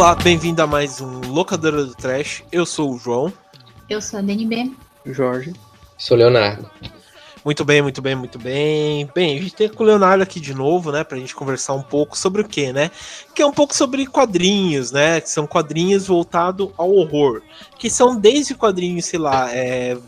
Olá, bem-vindo a mais um Locadora do Trash. Eu sou o João. Eu sou a DNB. Jorge. Sou Leonardo. Muito bem, muito bem, muito bem. Bem, a gente tem com o Leonardo aqui de novo, né, pra gente conversar um pouco sobre o que, né? Que é um pouco sobre quadrinhos, né? Que são quadrinhos voltados ao horror. Que são desde quadrinhos, sei lá, é,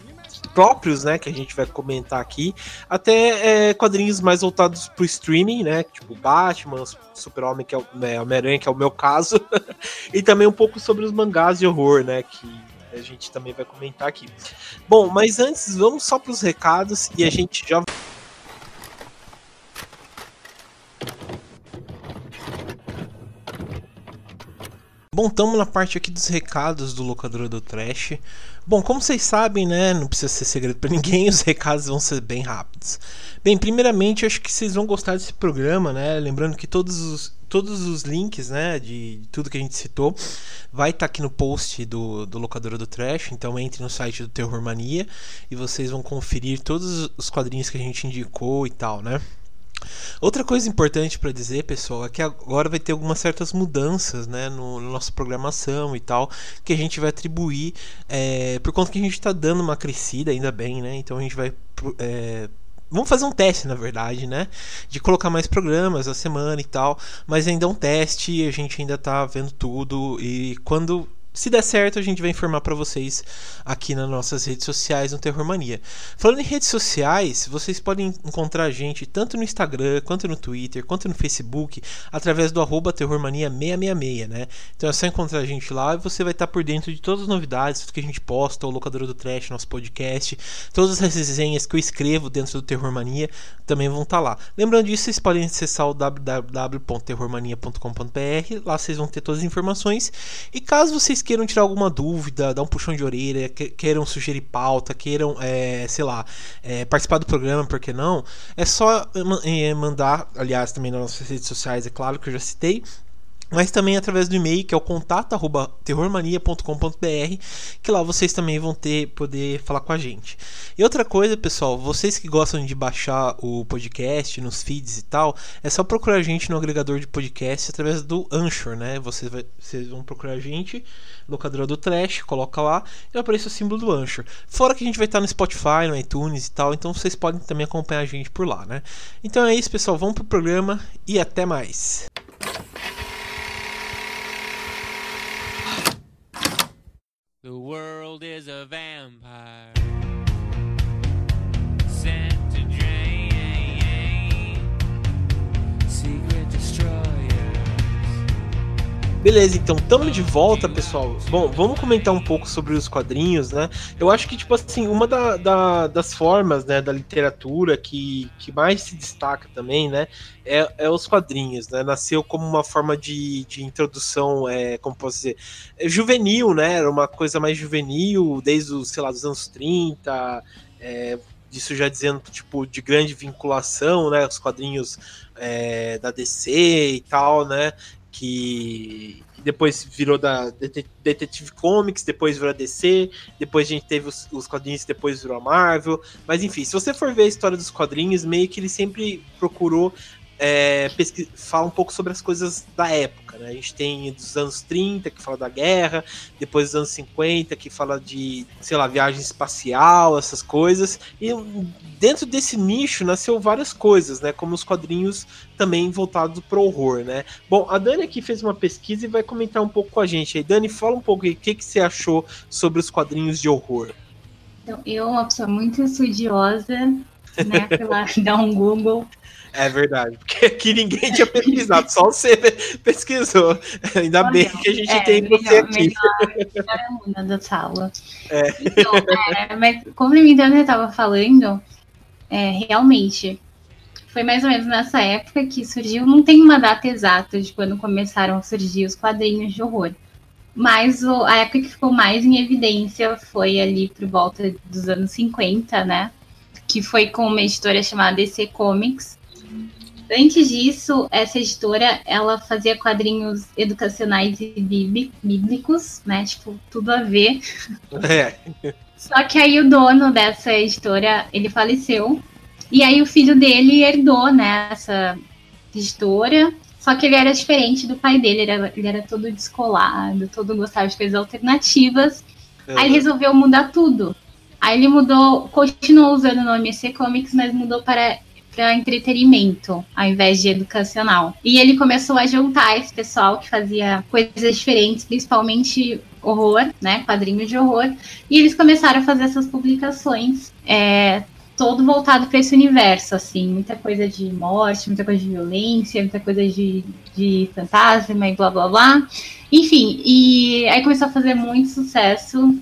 próprios, né, que a gente vai comentar aqui, até é, quadrinhos mais voltados pro streaming, né, tipo Batman, Super-Homem, que é o né, Homem-Aranha, que é o meu caso, e também um pouco sobre os mangás de horror, né, que a gente também vai comentar aqui. Bom, mas antes, vamos só para os recados e a gente já Bom, estamos na parte aqui dos recados do locador do Trash. Bom, como vocês sabem, né, não precisa ser segredo para ninguém, os recados vão ser bem rápidos. Bem, primeiramente, acho que vocês vão gostar desse programa, né? Lembrando que todos os, todos os links, né, de tudo que a gente citou, vai estar tá aqui no post do, do locador do Trash. Então entre no site do Terror Mania e vocês vão conferir todos os quadrinhos que a gente indicou e tal, né? Outra coisa importante para dizer, pessoal, é que agora vai ter algumas certas mudanças né, no, no nossa programação e tal, que a gente vai atribuir é, por conta que a gente está dando uma crescida, ainda bem, né? Então a gente vai. É, vamos fazer um teste, na verdade, né? De colocar mais programas a semana e tal, mas ainda é um teste, a gente ainda está vendo tudo e quando se der certo, a gente vai informar para vocês aqui nas nossas redes sociais no Terror Mania. Falando em redes sociais, vocês podem encontrar a gente tanto no Instagram, quanto no Twitter, quanto no Facebook, através do arroba terrormania666, né? Então é só encontrar a gente lá e você vai estar por dentro de todas as novidades, tudo que a gente posta, o Locadora do Trash, nosso podcast, todas as resenhas que eu escrevo dentro do Terror Mania também vão estar lá. Lembrando disso, vocês podem acessar o www.terrormania.com.br, lá vocês vão ter todas as informações. E caso vocês queiram tirar alguma dúvida, dar um puxão de orelha, queiram sugerir pauta, queiram, é, sei lá, é, participar do programa, por que não? É só é, mandar, aliás, também nas nossas redes sociais, é claro que eu já citei, mas também através do e-mail que é o contato@terrormania.com.br, que lá vocês também vão ter poder falar com a gente. E outra coisa, pessoal, vocês que gostam de baixar o podcast nos feeds e tal, é só procurar a gente no agregador de podcast através do Anchor, né? Vocês, vai, vocês vão procurar a gente, locadora do Trash, coloca lá e aparece o símbolo do Anchor. Fora que a gente vai estar no Spotify, no iTunes e tal, então vocês podem também acompanhar a gente por lá, né? Então é isso, pessoal, vamos pro programa e até mais. The world is a vampire sent to drain secret. Beleza, então estamos de volta, pessoal. Bom, vamos comentar um pouco sobre os quadrinhos, né? Eu acho que, tipo assim, uma da, da, das formas né, da literatura que, que mais se destaca também, né? é, é, os quadrinhos, né? Nasceu como uma forma de, de introdução, é, como posso dizer, é juvenil, né? Era uma coisa mais juvenil, desde os, sei lá, dos anos 30, é, isso já dizendo, tipo, de grande vinculação, né? Os quadrinhos é, da DC e tal, né? Que depois virou da Detective Comics, depois virou a DC, depois a gente teve os, os quadrinhos, depois virou a Marvel. Mas enfim, se você for ver a história dos quadrinhos, meio que ele sempre procurou é, fala um pouco sobre as coisas da época. Né? A gente tem dos anos 30, que fala da guerra, depois dos anos 50, que fala de, sei lá, viagem espacial, essas coisas. E dentro desse nicho nasceu várias coisas, né? Como os quadrinhos também voltados para o horror, né? Bom, a Dani aqui fez uma pesquisa e vai comentar um pouco com a gente. Aí, Dani, fala um pouco o que, que você achou sobre os quadrinhos de horror. Então, eu, uma pessoa muito estudiosa, né? Um Google é verdade, porque aqui ninguém tinha pesquisado, só você pesquisou. Ainda bem que a gente é, tem melhor, você aqui. Melhor aluna da sala. É. Então, é, mas complementando o que eu estava falando, é, realmente, foi mais ou menos nessa época que surgiu, não tem uma data exata de quando começaram a surgir os quadrinhos de horror. Mas o, a época que ficou mais em evidência foi ali por volta dos anos 50, né? Que foi com uma editora chamada DC Comics, Antes disso, essa editora, ela fazia quadrinhos educacionais e bíblicos, né? Tipo, tudo a ver. É. Só que aí o dono dessa editora, ele faleceu. E aí o filho dele herdou, né, essa editora. Só que ele era diferente do pai dele, ele era, ele era todo descolado, todo gostava de coisas alternativas. Uhum. Aí ele resolveu mudar tudo. Aí ele mudou, continuou usando o nome EC Comics, mas mudou para para entretenimento, ao invés de educacional. E ele começou a juntar esse pessoal que fazia coisas diferentes, principalmente horror, né, quadrinhos de horror, e eles começaram a fazer essas publicações, é, todo voltado para esse universo, assim, muita coisa de morte, muita coisa de violência, muita coisa de, de fantasma e blá blá blá. Enfim, e aí começou a fazer muito sucesso.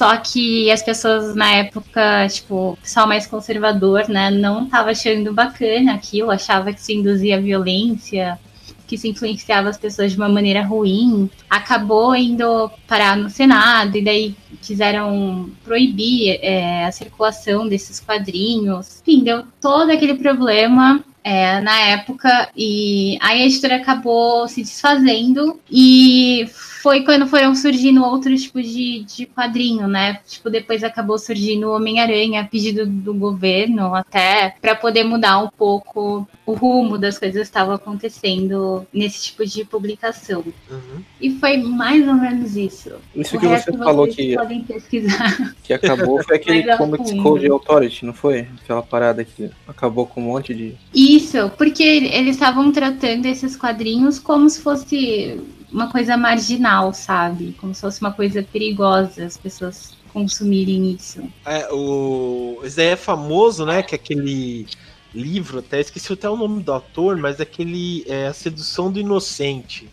Só que as pessoas na época, tipo, o pessoal mais conservador, né, não tava achando bacana aquilo, achava que isso induzia violência, que se influenciava as pessoas de uma maneira ruim. Acabou indo parar no Senado e daí quiseram proibir é, a circulação desses quadrinhos. Enfim, deu todo aquele problema é, na época e aí a editora acabou se desfazendo e foi quando foram surgindo outros tipos de, de quadrinho, né? Tipo, depois acabou surgindo o Homem-Aranha a pedido do governo, até para poder mudar um pouco o rumo das coisas que estavam acontecendo nesse tipo de publicação. Uhum. E foi mais ou menos isso. Isso o que você falou que, podem pesquisar. que acabou foi aquele Comics Code Authority, não foi? Aquela parada que acabou com um monte de. Isso, porque eles estavam tratando esses quadrinhos como se fosse uma coisa marginal, sabe? Como se fosse uma coisa perigosa as pessoas consumirem isso. É, o... Esse daí é famoso, né? Que é aquele livro, até esqueci até o nome do autor, mas é aquele é A Sedução do Inocente.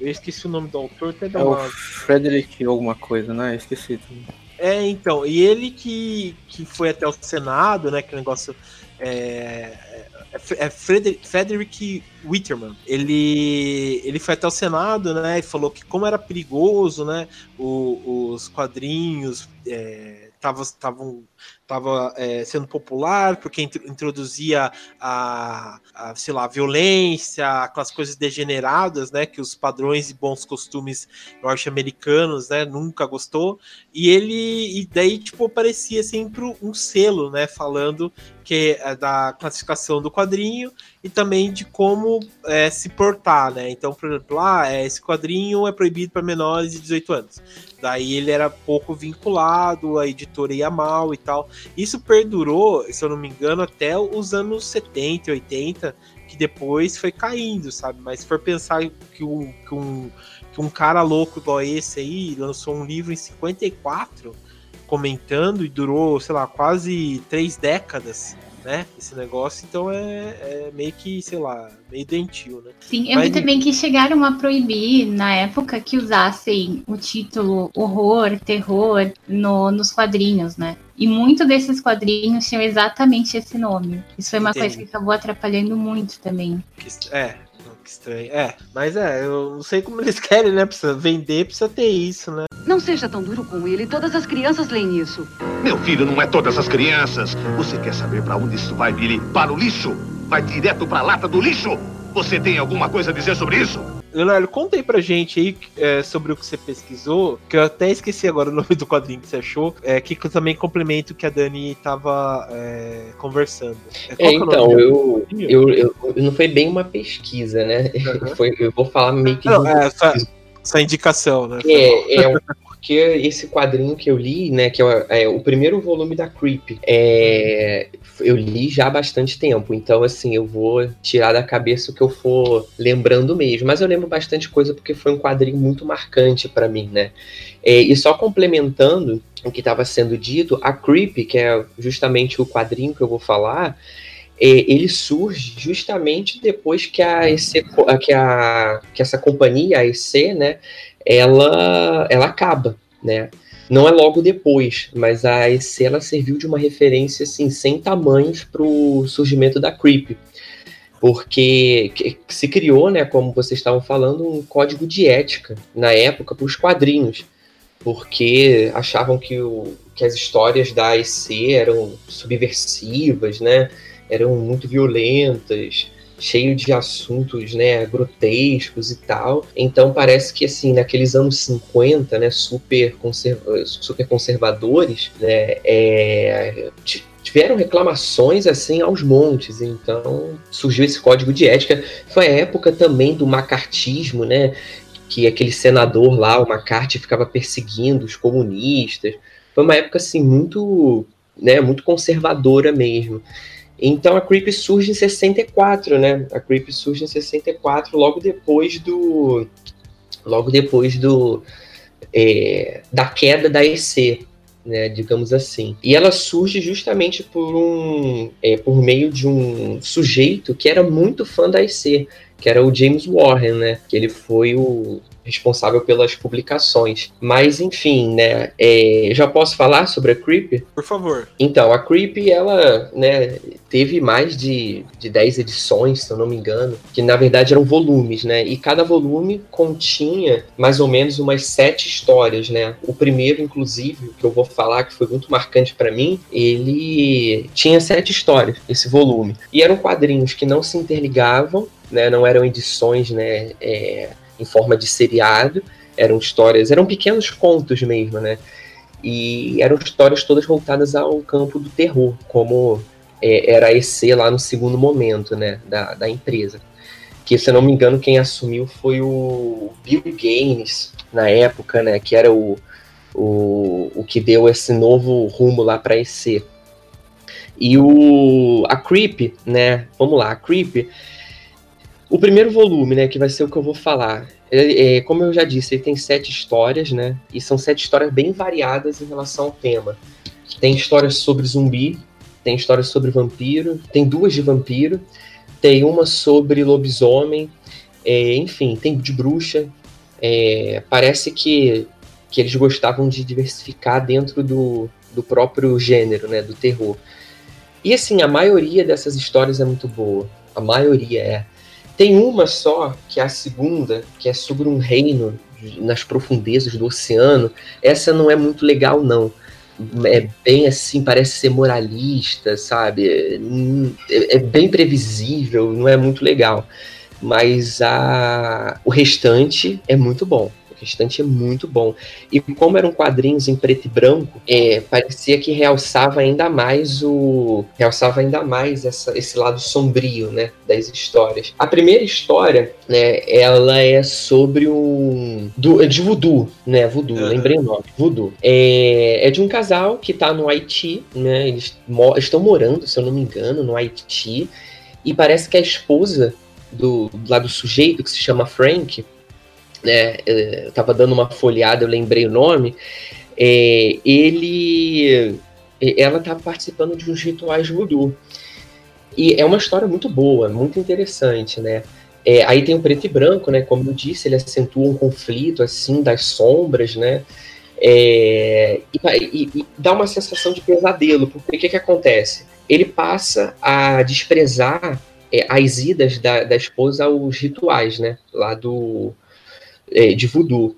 Eu esqueci o nome do autor, até dá é uma... o Frederick alguma coisa, né? Eu esqueci também. É, então, e ele que, que foi até o Senado, né? Que negócio. É, é, é Frederick, Witterman. Ele, ele foi até o Senado, né? E falou que como era perigoso, né? O, os quadrinhos estavam é, estava é, sendo popular, porque introduzia a, a, sei lá, a violência, aquelas coisas degeneradas, né, que os padrões e bons costumes norte-americanos, né, nunca gostou. E ele, e daí, tipo, aparecia sempre um selo, né, falando que é da classificação do quadrinho e também de como é, se portar, né? Então, por exemplo, ah, é, esse quadrinho é proibido para menores de 18 anos. Daí ele era pouco vinculado, a editora ia mal e tal. Isso perdurou, se eu não me engano, até os anos 70, 80, que depois foi caindo, sabe? Mas se for pensar que um, que um, que um cara louco igual esse aí lançou um livro em 54 comentando e durou, sei lá, quase três décadas né? Esse negócio, então é, é, meio que, sei lá, meio dentil, né? Sim, eu Mas... vi também que chegaram a proibir, na época, que usassem o título horror, terror no, nos quadrinhos, né? E muito desses quadrinhos tinham exatamente esse nome. Isso foi uma Entendi. coisa que acabou atrapalhando muito também. É, estranho. É, mas é, eu não sei como eles querem, né? Precisa vender, precisa ter isso, né? Não seja tão duro com ele. Todas as crianças leem isso. Meu filho não é todas as crianças. Você quer saber para onde isso vai, Billy? Para o lixo? Vai direto para a lata do lixo? Você tem alguma coisa a dizer sobre isso? Leonardo, conta aí pra gente aí é, sobre o que você pesquisou, que eu até esqueci agora o nome do quadrinho que você achou, é, que eu também complemento o que a Dani tava é, conversando. É, é então, eu, eu, eu, não foi bem uma pesquisa, né? Uhum. Foi, eu vou falar meio que. Não, é, essa, essa indicação, né? É, é porque esse quadrinho que eu li, né, que é, é o primeiro volume da Creep, é, eu li já há bastante tempo, então assim, eu vou tirar da cabeça o que eu for lembrando mesmo, mas eu lembro bastante coisa porque foi um quadrinho muito marcante para mim, né? É, e só complementando o que estava sendo dito, a Creep, que é justamente o quadrinho que eu vou falar, é, ele surge justamente depois que a EC, que, a, que essa companhia, a EC, né, ela, ela acaba, né? Não é logo depois, mas a EC ela serviu de uma referência assim, sem tamanhos para o surgimento da Creep. Porque se criou, né, como vocês estavam falando, um código de ética na época para os quadrinhos. Porque achavam que, o, que as histórias da EC eram subversivas, né? Eram muito violentas cheio de assuntos, né, grotescos e tal. Então parece que assim, naqueles anos 50, né, super, conserva super conservadores, né, é, tiveram reclamações assim aos montes, então surgiu esse código de ética. Foi a época também do macartismo, né? Que aquele senador lá, o McCarthy, ficava perseguindo os comunistas. Foi uma época assim muito, né, muito conservadora mesmo. Então a Creep surge em 64, né? A Creep surge em 64, logo depois do. Logo depois do. É, da queda da EC, né, digamos assim. E ela surge justamente por um, é, por meio de um sujeito que era muito fã da EC, que era o James Warren, né, que ele foi o responsável pelas publicações. Mas, enfim, né, é, já posso falar sobre a Creep? Por favor. Então, a Creep, ela, né, teve mais de, de 10 edições, se eu não me engano, que na verdade eram volumes, né, e cada volume continha mais ou menos umas sete histórias, né. O primeiro, inclusive, que eu vou falar, que foi muito marcante para mim, ele tinha sete histórias, esse volume. E eram quadrinhos que não se interligavam, né, não eram edições, né, é, em forma de seriado. Eram histórias, eram pequenos contos mesmo, né? E eram histórias todas voltadas ao campo do terror, como é, era a EC lá no segundo momento, né, da, da empresa. Que, se eu não me engano, quem assumiu foi o Bill Gaines, na época, né, que era o, o, o que deu esse novo rumo lá para EC. E o, a Creep, né, vamos lá, a Creep o primeiro volume, né, que vai ser o que eu vou falar, é, é, como eu já disse, ele tem sete histórias, né, e são sete histórias bem variadas em relação ao tema. Tem histórias sobre zumbi, tem histórias sobre vampiro, tem duas de vampiro, tem uma sobre lobisomem, é, enfim, tem de bruxa. É, parece que, que eles gostavam de diversificar dentro do, do próprio gênero, né, do terror. E assim, a maioria dessas histórias é muito boa. A maioria é. Tem uma só, que é a segunda, que é sobre um reino nas profundezas do oceano. Essa não é muito legal, não. É bem assim, parece ser moralista, sabe? É, é bem previsível, não é muito legal. Mas a, o restante é muito bom restante é muito bom. E como eram quadrinhos em preto e branco, é, parecia que realçava ainda mais o. realçava ainda mais essa, esse lado sombrio, né? Das histórias. A primeira história, né, ela é sobre um. Do, é de voodoo, né? Voodoo, uhum. lembrei o nome. Voodoo. É, é de um casal que tá no Haiti, né? Eles mo estão morando, se eu não me engano, no Haiti. E parece que a esposa do, lá do sujeito, que se chama Frank, né, eu estava dando uma folhada, eu lembrei o nome, é, ele, ela estava participando de uns rituais voodoo. E é uma história muito boa, muito interessante, né? É, aí tem o preto e branco, né? Como eu disse, ele acentua um conflito assim das sombras, né? É, e, e, e, dá uma sensação de pesadelo, porque o que, que acontece? Ele passa a desprezar é, as idas da, da esposa aos rituais, né? Lá do, é, de voodoo.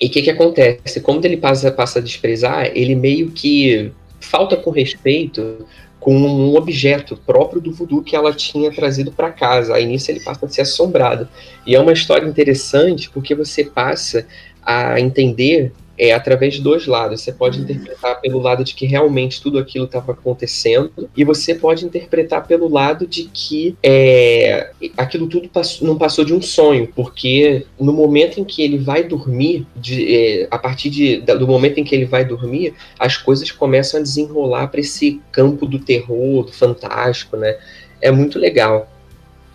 E o que, que acontece? Quando ele passa, passa a desprezar, ele meio que falta com respeito com um objeto próprio do voodoo que ela tinha trazido para casa. Aí nisso ele passa a ser assombrado. E é uma história interessante porque você passa a entender é através de dois lados. Você pode interpretar pelo lado de que realmente tudo aquilo estava acontecendo, e você pode interpretar pelo lado de que é, aquilo tudo passou, não passou de um sonho, porque no momento em que ele vai dormir, de, é, a partir de, do momento em que ele vai dormir, as coisas começam a desenrolar para esse campo do terror, do fantástico, né? É muito legal.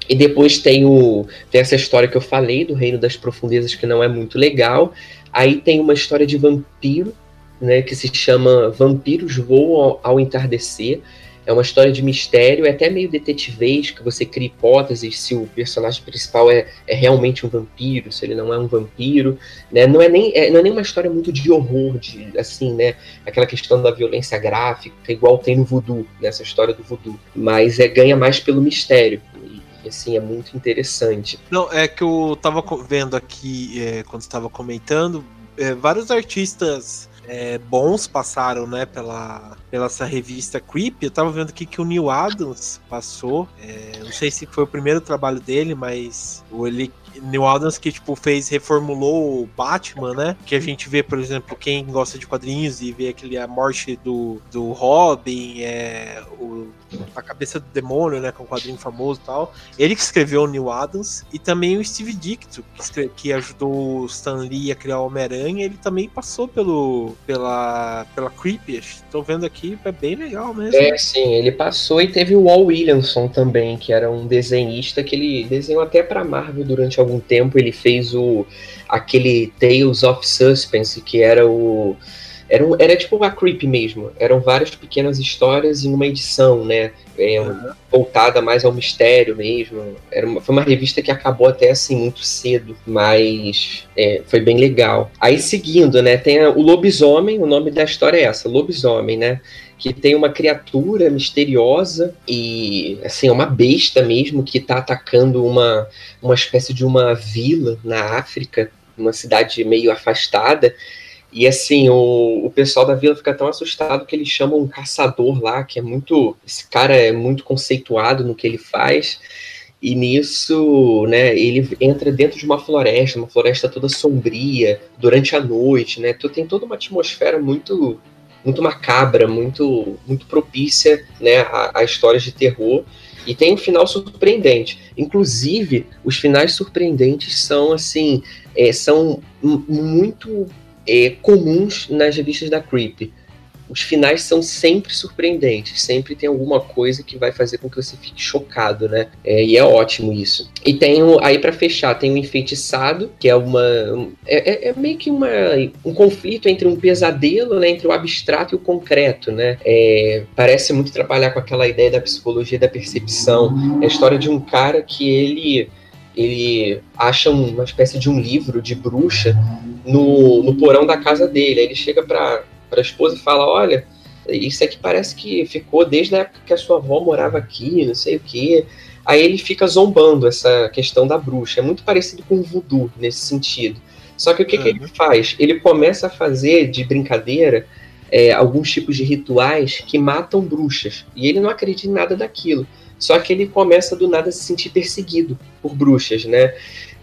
E depois tem, o, tem essa história que eu falei do Reino das Profundezas, que não é muito legal. Aí tem uma história de vampiro, né, que se chama Vampiros Voam ao Entardecer. É uma história de mistério, é até meio detetivesco, que você cria hipóteses se o personagem principal é, é realmente um vampiro, se ele não é um vampiro. Né? Não, é nem, é, não é nem uma história muito de horror, de, assim, né? Aquela questão da violência gráfica, igual tem no voodoo, nessa história do voodoo. Mas é, ganha mais pelo mistério assim, é muito interessante. Não, é que eu tava vendo aqui, é, quando estava comentando, é, vários artistas é, bons passaram, né, pela, pela essa revista Creep. Eu tava vendo aqui que o Neil Adams passou. É, não sei se foi o primeiro trabalho dele, mas ele Neil Adams que, tipo, fez, reformulou o Batman, né? Que a gente vê, por exemplo, quem gosta de quadrinhos e vê aquele a morte do, do Robin, é, o a Cabeça do Demônio, né, com um quadrinho famoso e tal. Ele que escreveu o Neil Adams e também o Steve Ditko, que, que ajudou o Stan Lee a criar o Homem-Aranha, ele também passou pelo pela pela Creepy. Estou vendo aqui, é bem legal mesmo. É, sim, ele passou e teve o Walt Williamson também, que era um desenhista que ele desenhou até para Marvel durante algum tempo, ele fez o aquele Tales of Suspense, que era o era, era tipo uma creep mesmo. Eram várias pequenas histórias em uma edição, né? É, uhum. Voltada mais ao mistério mesmo. Era uma, foi uma revista que acabou até assim muito cedo, mas é, foi bem legal. Aí seguindo, né? Tem o lobisomem, o nome da história é essa, lobisomem, né? Que tem uma criatura misteriosa e assim uma besta mesmo que está atacando uma, uma espécie de uma vila na África, uma cidade meio afastada e assim, o, o pessoal da vila fica tão assustado que eles chamam um caçador lá, que é muito. Esse cara é muito conceituado no que ele faz. E nisso, né, ele entra dentro de uma floresta, uma floresta toda sombria, durante a noite, né? Tu tem toda uma atmosfera muito muito macabra, muito muito propícia, né, a, a histórias de terror. E tem um final surpreendente. Inclusive, os finais surpreendentes são assim, é, são muito é, comuns nas revistas da Creep. Os finais são sempre surpreendentes, sempre tem alguma coisa que vai fazer com que você fique chocado, né? É, e é ótimo isso. E tem o, aí para fechar, tem o enfeitiçado, que é uma é, é, é, meio que uma, um conflito entre um pesadelo, né, entre o abstrato e o concreto, né? É, parece muito trabalhar com aquela ideia da psicologia da percepção. É a história de um cara que ele ele acha uma espécie de um livro de bruxa no, no porão da casa dele. Aí ele chega para a esposa e fala: Olha, isso aqui parece que ficou desde a época que a sua avó morava aqui, não sei o quê. Aí ele fica zombando essa questão da bruxa. É muito parecido com o voodoo nesse sentido. Só que o que, uhum. que ele uhum. faz? Ele começa a fazer de brincadeira é, alguns tipos de rituais que matam bruxas. E ele não acredita em nada daquilo. Só que ele começa do nada a se sentir perseguido por bruxas, né?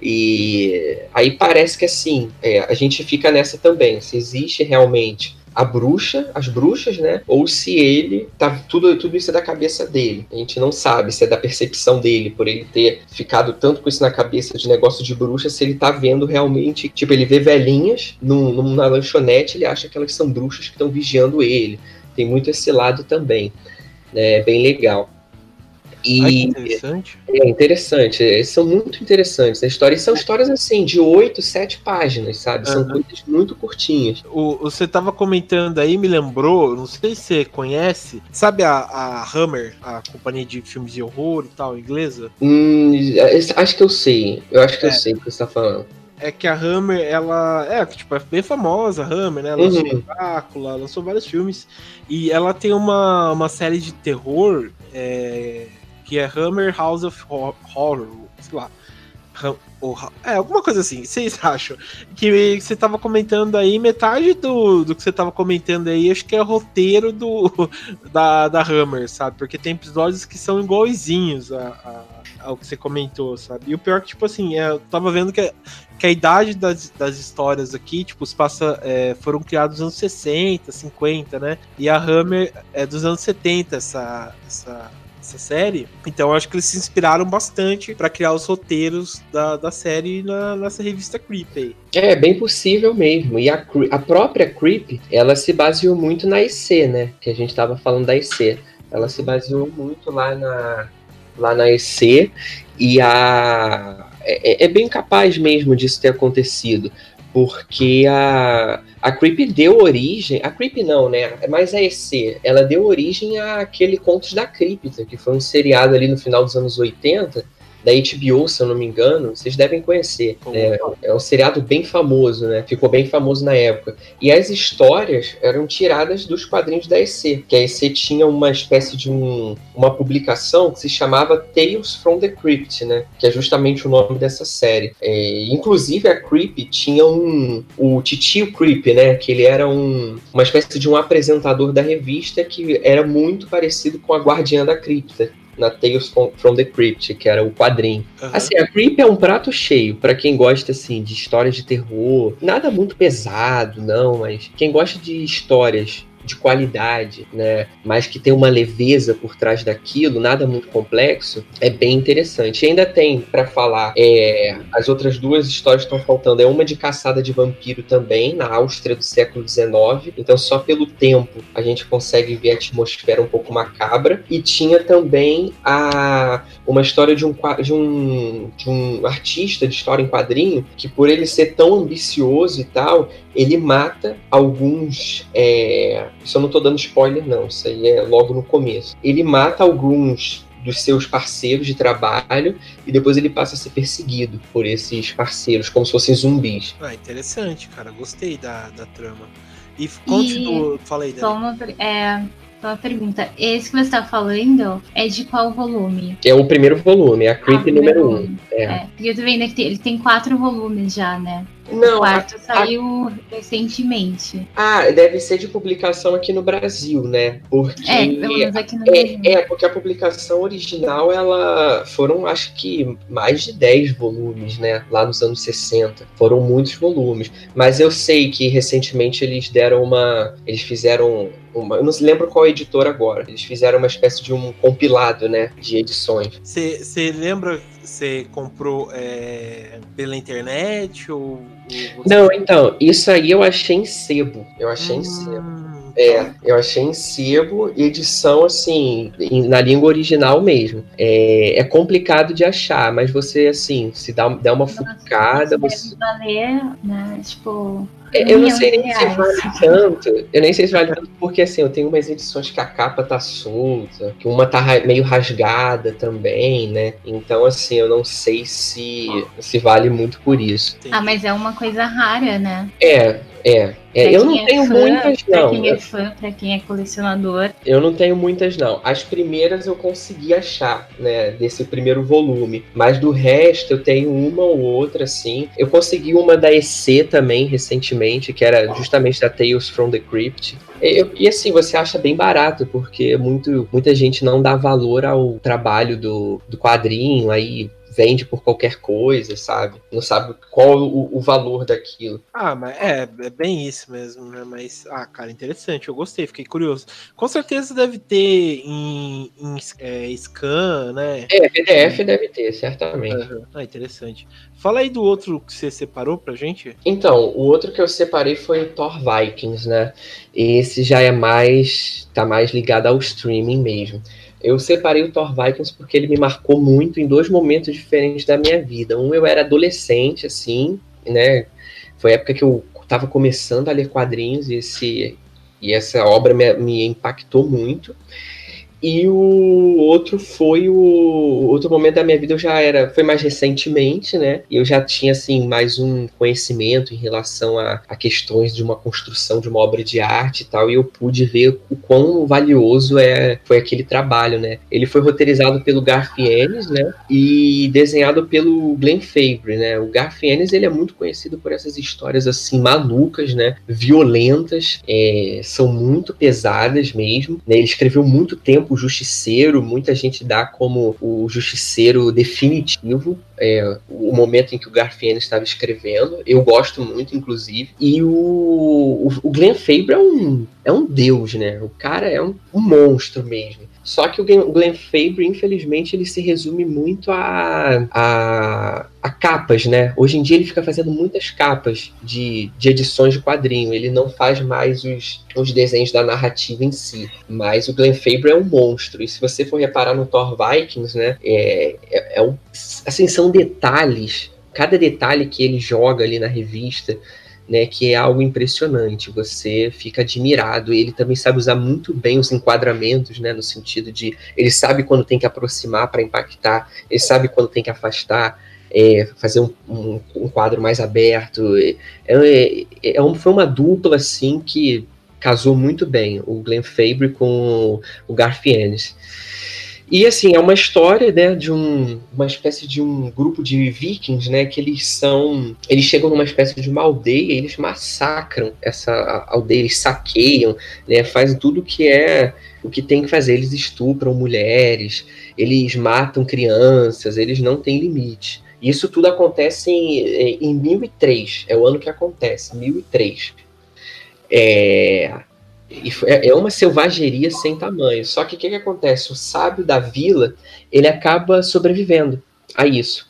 E aí parece que assim, é, a gente fica nessa também, se existe realmente a bruxa, as bruxas, né? Ou se ele tá tudo tudo isso é da cabeça dele. A gente não sabe se é da percepção dele por ele ter ficado tanto com isso na cabeça de negócio de bruxa, se ele tá vendo realmente, tipo, ele vê velhinhas num, numa lanchonete, ele acha que elas são bruxas que estão vigiando ele. Tem muito esse lado também. Né? É bem legal. E Ai, interessante. É interessante, são muito interessantes. A história são histórias assim, de 8, 7 páginas, sabe? São uhum. coisas muito curtinhas. O, você tava comentando aí, me lembrou, não sei se você conhece, sabe a, a Hammer, a companhia de filmes de horror e tal, inglesa? Hum, acho que eu sei, eu acho que é. eu sei o que você tá falando é que a Hammer, ela é, tipo, é bem famosa, a Hammer, né? Ela lançou uhum. Drácula, lançou vários filmes. E ela tem uma, uma série de terror é, que é Hammer House of Horror, sei lá. É, alguma coisa assim, vocês acham? Que você tava comentando aí, metade do, do que você tava comentando aí, acho que é roteiro do, da, da Hammer, sabe? Porque tem episódios que são iguaizinhos a, a, ao que você comentou, sabe? E o pior é que, tipo assim, é, eu tava vendo que, que a idade das, das histórias aqui, tipo, os passa, é, foram criados nos anos 60, 50, né? E a Hammer é dos anos 70, essa, essa essa série. Então acho que eles se inspiraram bastante para criar os roteiros da, da série na, nessa revista Creep É, bem possível mesmo. E a, a própria Creep, ela se baseou muito na IC, né? Que a gente tava falando da IC. Ela se baseou muito lá na, lá na EC e a, é, é, bem capaz mesmo disso ter acontecido, porque a, a Creep deu origem. A Creep não, né? Mas a EC, ela deu origem àquele Contos da Cripta, que foi um seriado ali no final dos anos 80 da HBO, se eu não me engano, vocês devem conhecer. É, é, um seriado bem famoso, né? Ficou bem famoso na época. E as histórias eram tiradas dos quadrinhos da EC, que a EC tinha uma espécie de um, uma publicação que se chamava Tales from the Crypt, né? Que é justamente o nome dessa série. É, inclusive a Creep tinha um o Titio Creep, né? Que ele era um, uma espécie de um apresentador da revista que era muito parecido com a Guardiã da Cripta na Tales from the Crypt, que era o quadrinho. Uhum. Assim, a Crypt é um prato cheio para quem gosta assim de histórias de terror, nada muito pesado, não, mas quem gosta de histórias de qualidade, né? Mas que tem uma leveza por trás daquilo, nada muito complexo, é bem interessante. E ainda tem para falar é, as outras duas histórias estão faltando. É uma de caçada de vampiro também na Áustria do século XIX. Então só pelo tempo a gente consegue ver a atmosfera um pouco macabra. E tinha também a uma história de um de um, de um artista de história em quadrinho que por ele ser tão ambicioso e tal, ele mata alguns. É... Isso eu não estou dando spoiler, não. Isso aí é logo no começo. Ele mata alguns dos seus parceiros de trabalho e depois ele passa a ser perseguido por esses parceiros, como se fossem zumbis. Ah, interessante, cara. Gostei da, da trama. E conte e... do. Aí, Só uma, é, uma pergunta. Esse que você está falando é de qual volume? É o primeiro volume, é a Creep ah, número 1. Um. É. é. eu tô vendo que ele tem quatro volumes já, né? Não, o quarto a, saiu a... recentemente. Ah, deve ser de publicação aqui no Brasil, né? Porque é, pelo menos aqui no é, Brasil. É, porque a publicação original, ela foram acho que mais de 10 volumes, né? Lá nos anos 60. Foram muitos volumes. Mas eu sei que recentemente eles deram uma. Eles fizeram uma, eu não lembro qual editor agora. Eles fizeram uma espécie de um compilado, né, de edições. Você lembra? Você comprou é, pela internet ou não, então, isso aí eu achei em sebo. Eu achei hum. em sebo. É, eu achei em sebo, edição assim, na língua original mesmo. É, é complicado de achar, mas você, assim, se dá, dá uma fucada. Você... Valer, né? Tipo. É, eu não sei nem se vale tanto. Eu nem sei se vale tanto, porque assim, eu tenho umas edições que a capa tá solta, que uma tá meio rasgada também, né? Então, assim, eu não sei se, se vale muito por isso. Ah, mas é uma coisa rara, né? É, é. é eu não é tenho fã, muitas, não. Pra quem é fã, pra quem é colecionador. Eu não tenho muitas, não. As primeiras eu consegui achar, né? Desse primeiro volume. Mas do resto eu tenho uma ou outra, assim. Eu consegui uma da EC também, recentemente, que era justamente da Tales from the Crypt. E, e, assim, você acha bem barato, porque muito, muita gente não dá valor ao trabalho do, do quadrinho, aí vende por qualquer coisa, sabe? Não sabe qual o, o, valor daquilo. Ah, mas é, é bem isso mesmo, né? Mas, ah, cara, interessante, eu gostei, fiquei curioso. Com certeza deve ter em, em é, scan, né? É, PDF deve ter, certamente. Uhum. Ah, interessante. Fala aí do outro que você separou pra gente. Então, o outro que eu separei foi o Thor Vikings, né? Esse já é mais. tá mais ligado ao streaming mesmo. Eu separei o Thor Vikings porque ele me marcou muito em dois momentos diferentes da minha vida. Um, eu era adolescente, assim, né? Foi a época que eu estava começando a ler quadrinhos e, esse, e essa obra me, me impactou muito. E o outro foi o outro momento da minha vida eu já era foi mais recentemente, né? Eu já tinha assim mais um conhecimento em relação a, a, questões de uma construção de uma obra de arte e tal, e eu pude ver o quão valioso é foi aquele trabalho, né? Ele foi roteirizado pelo Garth Ennis, né? E desenhado pelo Glenn Fabry, né? O Garth Ennis ele é muito conhecido por essas histórias assim malucas, né? Violentas, é, são muito pesadas mesmo. Né? Ele escreveu muito tempo o Justiceiro, muita gente dá como o Justiceiro definitivo, é, o momento em que o Garfield estava escrevendo. Eu gosto muito, inclusive. E o, o, o Glenn Fabre é um, é um deus, né? O cara é um, um monstro mesmo. Só que o Glenn Fabre, infelizmente, ele se resume muito a, a, a, capas, né? Hoje em dia ele fica fazendo muitas capas de, de edições de quadrinho. Ele não faz mais os, os desenhos da narrativa em si. Mas o Glenn Fabre é um monstro. E se você for reparar no Thor Vikings, né? É, é, é um, assim, são detalhes. Cada detalhe que ele joga ali na revista né, que é algo impressionante. Você fica admirado. Ele também sabe usar muito bem os enquadramentos, né, no sentido de ele sabe quando tem que aproximar para impactar, ele sabe quando tem que afastar. É, fazer um, um, um, quadro mais aberto. É, é, é um, foi uma dupla assim que casou muito bem, o Glenn Fabry com o Garth Ennis. E assim, é uma história, né, de um, uma espécie de um grupo de vikings, né, que eles são, eles chegam numa espécie de uma aldeia, eles massacram essa aldeia, eles saqueiam, né, fazem tudo que é o que tem que fazer. Eles estupram mulheres, eles matam crianças, eles não têm limite. Isso tudo acontece em, em 1003, é o ano que acontece, 1003. É, é, é uma selvageria sem tamanho. Só que o que, que acontece? O sábio da vila, ele acaba sobrevivendo a isso.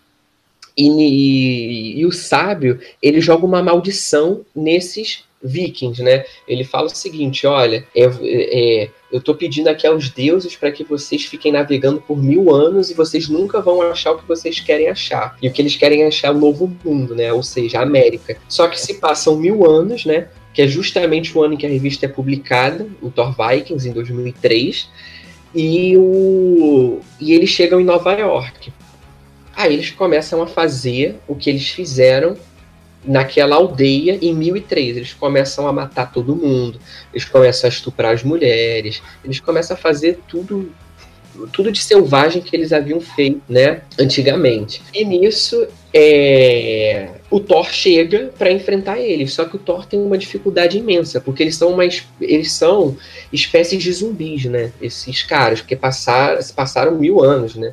E, e, e, o sábio, ele joga uma maldição nesses vikings, né? Ele fala o seguinte: olha, é, é, eu estou pedindo aqui aos deuses para que vocês fiquem navegando por mil anos e vocês nunca vão achar o que vocês querem achar. E o que eles querem achar é o novo mundo, né? Ou seja, a América. Só que se passam mil anos, né? Que é justamente o ano em que a revista é publicada, o Thor Vikings, em 2003. E, o... e eles chegam em Nova York. Aí eles começam a fazer o que eles fizeram naquela aldeia em 1003. Eles começam a matar todo mundo, eles começam a estuprar as mulheres, eles começam a fazer tudo tudo de selvagem que eles haviam feito, né, antigamente. E nisso é, o Thor chega para enfrentar eles, só que o Thor tem uma dificuldade imensa, porque eles são mais eles são espécies de zumbis, né, esses caras, porque passaram, passaram mil anos, né.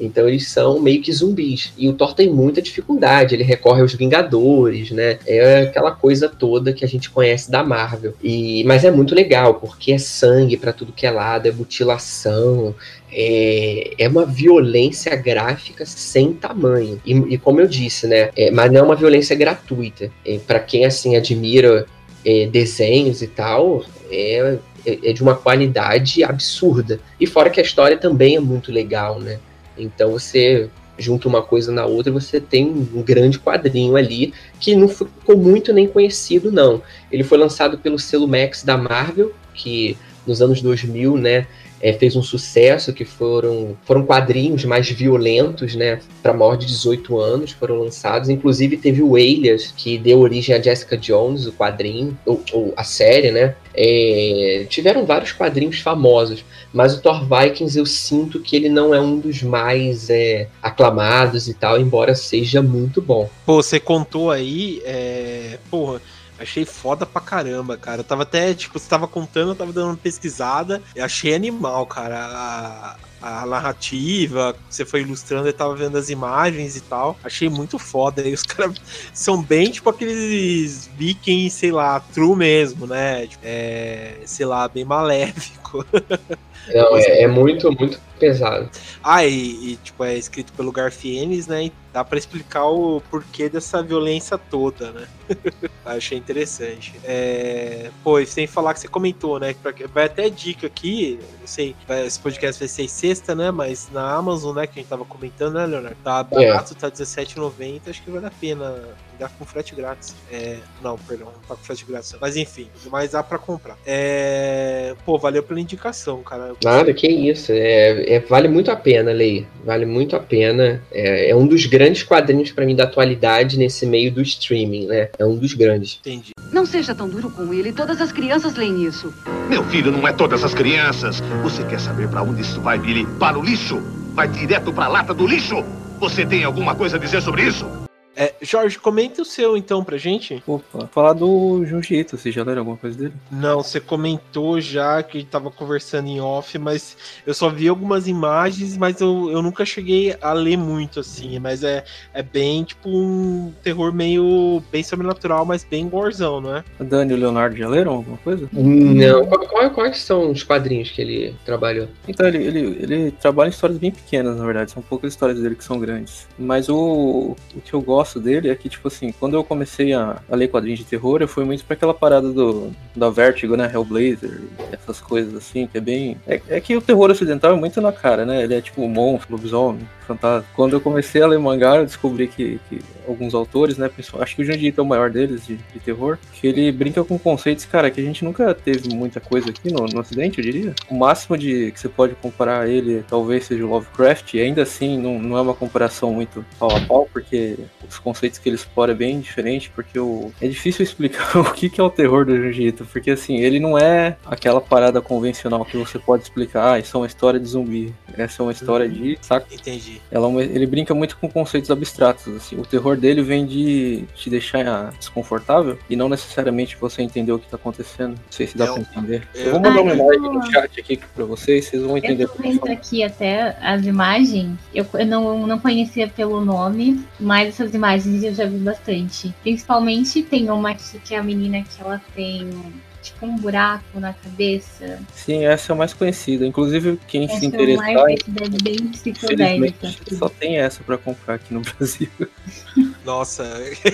Então eles são meio que zumbis. E o Thor tem muita dificuldade, ele recorre aos Vingadores, né? É aquela coisa toda que a gente conhece da Marvel. E mas é muito legal, porque é sangue para tudo que é lado, é mutilação, é, é uma violência gráfica sem tamanho. E, e como eu disse, né? É, mas não é uma violência gratuita. É, para quem assim admira é, desenhos e tal, é, é, é de uma qualidade absurda. E fora que a história também é muito legal, né? Então você junta uma coisa na outra você tem um grande quadrinho ali que não ficou muito nem conhecido, não. Ele foi lançado pelo selo Max da Marvel, que nos anos 2000, né, é, fez um sucesso, que foram, foram quadrinhos mais violentos, né, para maior de 18 anos, foram lançados. Inclusive teve o Alias, que deu origem a Jessica Jones, o quadrinho, ou, ou a série, né. É, tiveram vários quadrinhos famosos, mas o Thor Vikings eu sinto que ele não é um dos mais é, aclamados e tal, embora seja muito bom. Pô, você contou aí, é, porra Achei foda pra caramba, cara. Eu tava até, tipo, você tava contando, eu tava dando uma pesquisada. Eu achei animal, cara. A, a narrativa, você foi ilustrando, eu tava vendo as imagens e tal. Achei muito foda. E os caras são bem, tipo, aqueles vikings, sei lá, true mesmo, né? Tipo, é, sei lá, bem maléfico. Não, é, é, muito, muito pesado. Ah, e, e, tipo, é escrito pelo Garfienes, né? E dá para explicar o porquê dessa violência toda, né? Achei interessante. É... Pô, sem falar que você comentou, né? Vai até dica aqui, não sei, esse podcast vai ser sexta, né? Mas na Amazon, né, que a gente tava comentando, né, Leonardo? Tá barato, é. tá R$17,90, acho que vale a pena dá com frete grátis. É, não, perdão, não tá com frete grátis. Mas enfim, mas dá pra comprar. É, pô, valeu pela indicação, cara. Nada, que isso. É, é, vale muito a pena, Lei. Vale muito a pena. É, é um dos grandes quadrinhos para mim da atualidade nesse meio do streaming, né? É um dos grandes. Entendi. Não seja tão duro com ele. Todas as crianças leem isso. Meu filho, não é todas as crianças. Você quer saber para onde isso vai, Billy? Para o lixo? Vai direto para a lata do lixo? Você tem alguma coisa a dizer sobre isso? É, Jorge, comenta o seu então pra gente. Opa, falar do Junji Ito, você já leram alguma coisa dele? Não, você comentou já que tava conversando em off, mas eu só vi algumas imagens, mas eu, eu nunca cheguei a ler muito assim. Mas é, é bem tipo um terror meio bem sobrenatural, mas bem gorzão, não é? Dani e o Leonardo já leram alguma coisa? Não. Qual, quais são os quadrinhos que ele trabalhou? Então, ele, ele, ele trabalha em histórias bem pequenas, na verdade. São poucas histórias dele que são grandes. Mas o, o que eu gosto gosto dele é que, tipo assim, quando eu comecei a, a ler quadrinhos de terror, eu fui muito pra aquela parada do, da Vertigo, né? Hellblazer, essas coisas assim, que é bem. É, é que o terror ocidental é muito na cara, né? Ele é tipo monstro, lobisomem, fantasma. Quando eu comecei a ler mangá, eu descobri que, que alguns autores, né? Acho que o Junji é o maior deles de, de, terror, que ele brinca com conceitos, cara, que a gente nunca teve muita coisa aqui no, no Ocidente, eu diria. O máximo de que você pode comparar ele talvez seja o Lovecraft, e ainda assim não, não é uma comparação muito pau a pau, porque os conceitos que ele explora é bem diferente, porque o... é difícil explicar o que, que é o terror do Jiu-Jitsu, porque assim, ele não é aquela parada convencional que você pode explicar, ah, isso é uma história de zumbi, essa é uma história de. Saca? Entendi. Ela, é ele brinca muito com conceitos abstratos, assim. O terror humor dele vem de te deixar desconfortável e não necessariamente você entender o que tá acontecendo. Não sei se dá eu, pra entender. Eu, eu vou mandar ah, uma imagem no chat aqui pra vocês, vocês vão entender. Eu tô vendo aqui até as imagens. Eu, eu não, não conhecia pelo nome, mas essas imagens eu já vi bastante. Principalmente tem uma aqui que é a menina que ela tem tipo um buraco na cabeça. Sim, essa é a mais conhecida. Inclusive, quem essa se interessar. É bem psicodélica. Só tem essa para comprar aqui no Brasil. Nossa,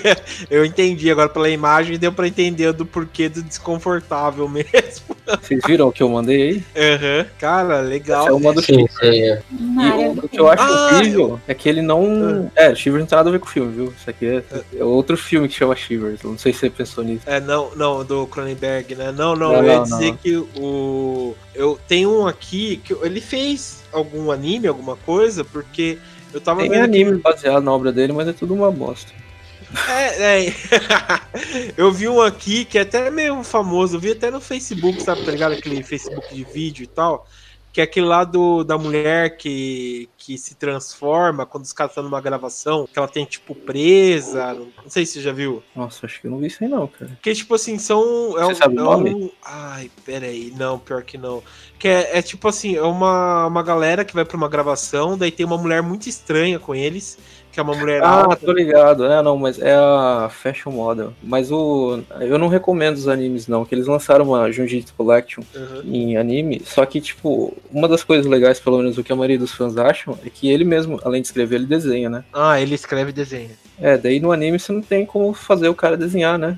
eu entendi agora pela imagem deu para entender do porquê do desconfortável mesmo. Vocês viram o que eu mandei aí? Aham. Uhum. Cara, legal. Essa é uma do sim, é. E o, o, que eu acho ah, horrível eu... é que ele não. Ah. É, Shivers não tem nada a ver com o filme, viu? Isso aqui é, é outro filme que chama Shivers. Não sei se você pensou nisso. É, não, não, do Cronenberg, né? Não, não, não eu ia não, dizer não. que o. Eu tenho um aqui que ele fez algum anime, alguma coisa, porque eu tava Tem vendo. anime que... baseado na obra dele, mas é tudo uma bosta. É, é. eu vi um aqui que é até meio famoso, eu vi até no Facebook, sabe, tá ligado? Aquele Facebook de vídeo e tal que é aquele lá do, da mulher que, que se transforma quando os caras estão numa gravação, que ela tem, tipo, presa. Não sei se você já viu. Nossa, acho que eu não vi isso aí não, cara. Que, tipo assim, são. É você um, sabe é o nome? Um... Ai, peraí. Não, pior que não. Que é, é tipo assim, é uma, uma galera que vai pra uma gravação, daí tem uma mulher muito estranha com eles que é uma mulher Ah, alta. tô ligado. É, não, mas é a Fashion Model. Mas o. Eu não recomendo os animes, não, que eles lançaram uma Junjitsu Collection uhum. em anime. Só que, tipo, uma das coisas legais, pelo menos o que a maioria dos fãs acham, é que ele mesmo, além de escrever, ele desenha, né? Ah, ele escreve e desenha. É, daí no anime você não tem como fazer o cara desenhar, né?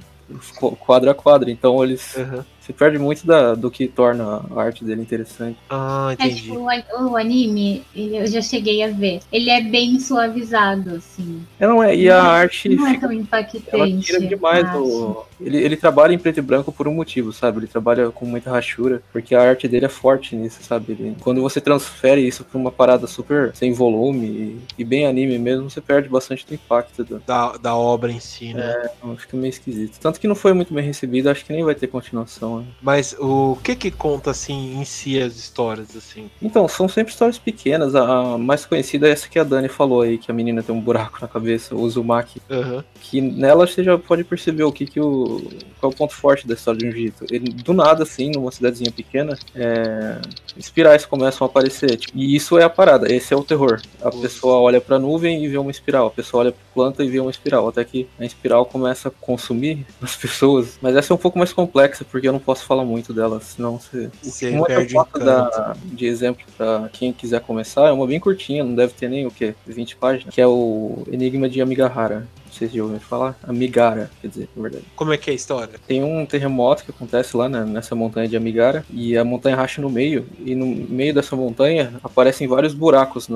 Quadro a quadro. Então eles. Uhum se perde muito da, do que torna a arte dele interessante. Ah, é, entendi. É, tipo, o, o, anime, eu já cheguei a ver. Ele é bem suavizado, assim. É, não é, e a arte. Não é tão impactante. Ela tira demais do. Ele, ele trabalha em preto e branco por um motivo, sabe? Ele trabalha com muita rachura, porque a arte dele é forte nisso, sabe? Ele, quando você transfere isso pra uma parada super sem volume e, e bem anime mesmo, você perde bastante do impacto do... da, da obra em si, né? É, fica meio esquisito. Tanto que não foi muito bem recebido, acho que nem vai ter continuação. Mas o que que conta, assim, em si as histórias, assim? Então, são sempre histórias pequenas. A mais conhecida é essa que a Dani falou aí, que a menina tem um buraco na cabeça, o Uzumaki. Uhum. Que nela você já pode perceber o que que o... Qual é o ponto forte da história de um Jito. Ele, do nada, assim, numa cidadezinha pequena, é... espirais começam a aparecer. Tipo, e isso é a parada, esse é o terror. A uhum. pessoa olha pra nuvem e vê uma espiral. A pessoa olha pra planta e vê uma espiral. Até que a espiral começa a consumir as pessoas. Mas essa é um pouco mais complexa, porque eu não posso falar muito dela, senão você. você uma perde foto da, de exemplo para quem quiser começar é uma bem curtinha, não deve ter nem o que 20 páginas, que é o Enigma de Amigahara. Não sei se já ouviram falar. Amigara, quer dizer, na verdade. Como é que é a história? Tem um terremoto que acontece lá né, nessa montanha de Amigara e a montanha racha no meio e no meio dessa montanha aparecem vários buracos,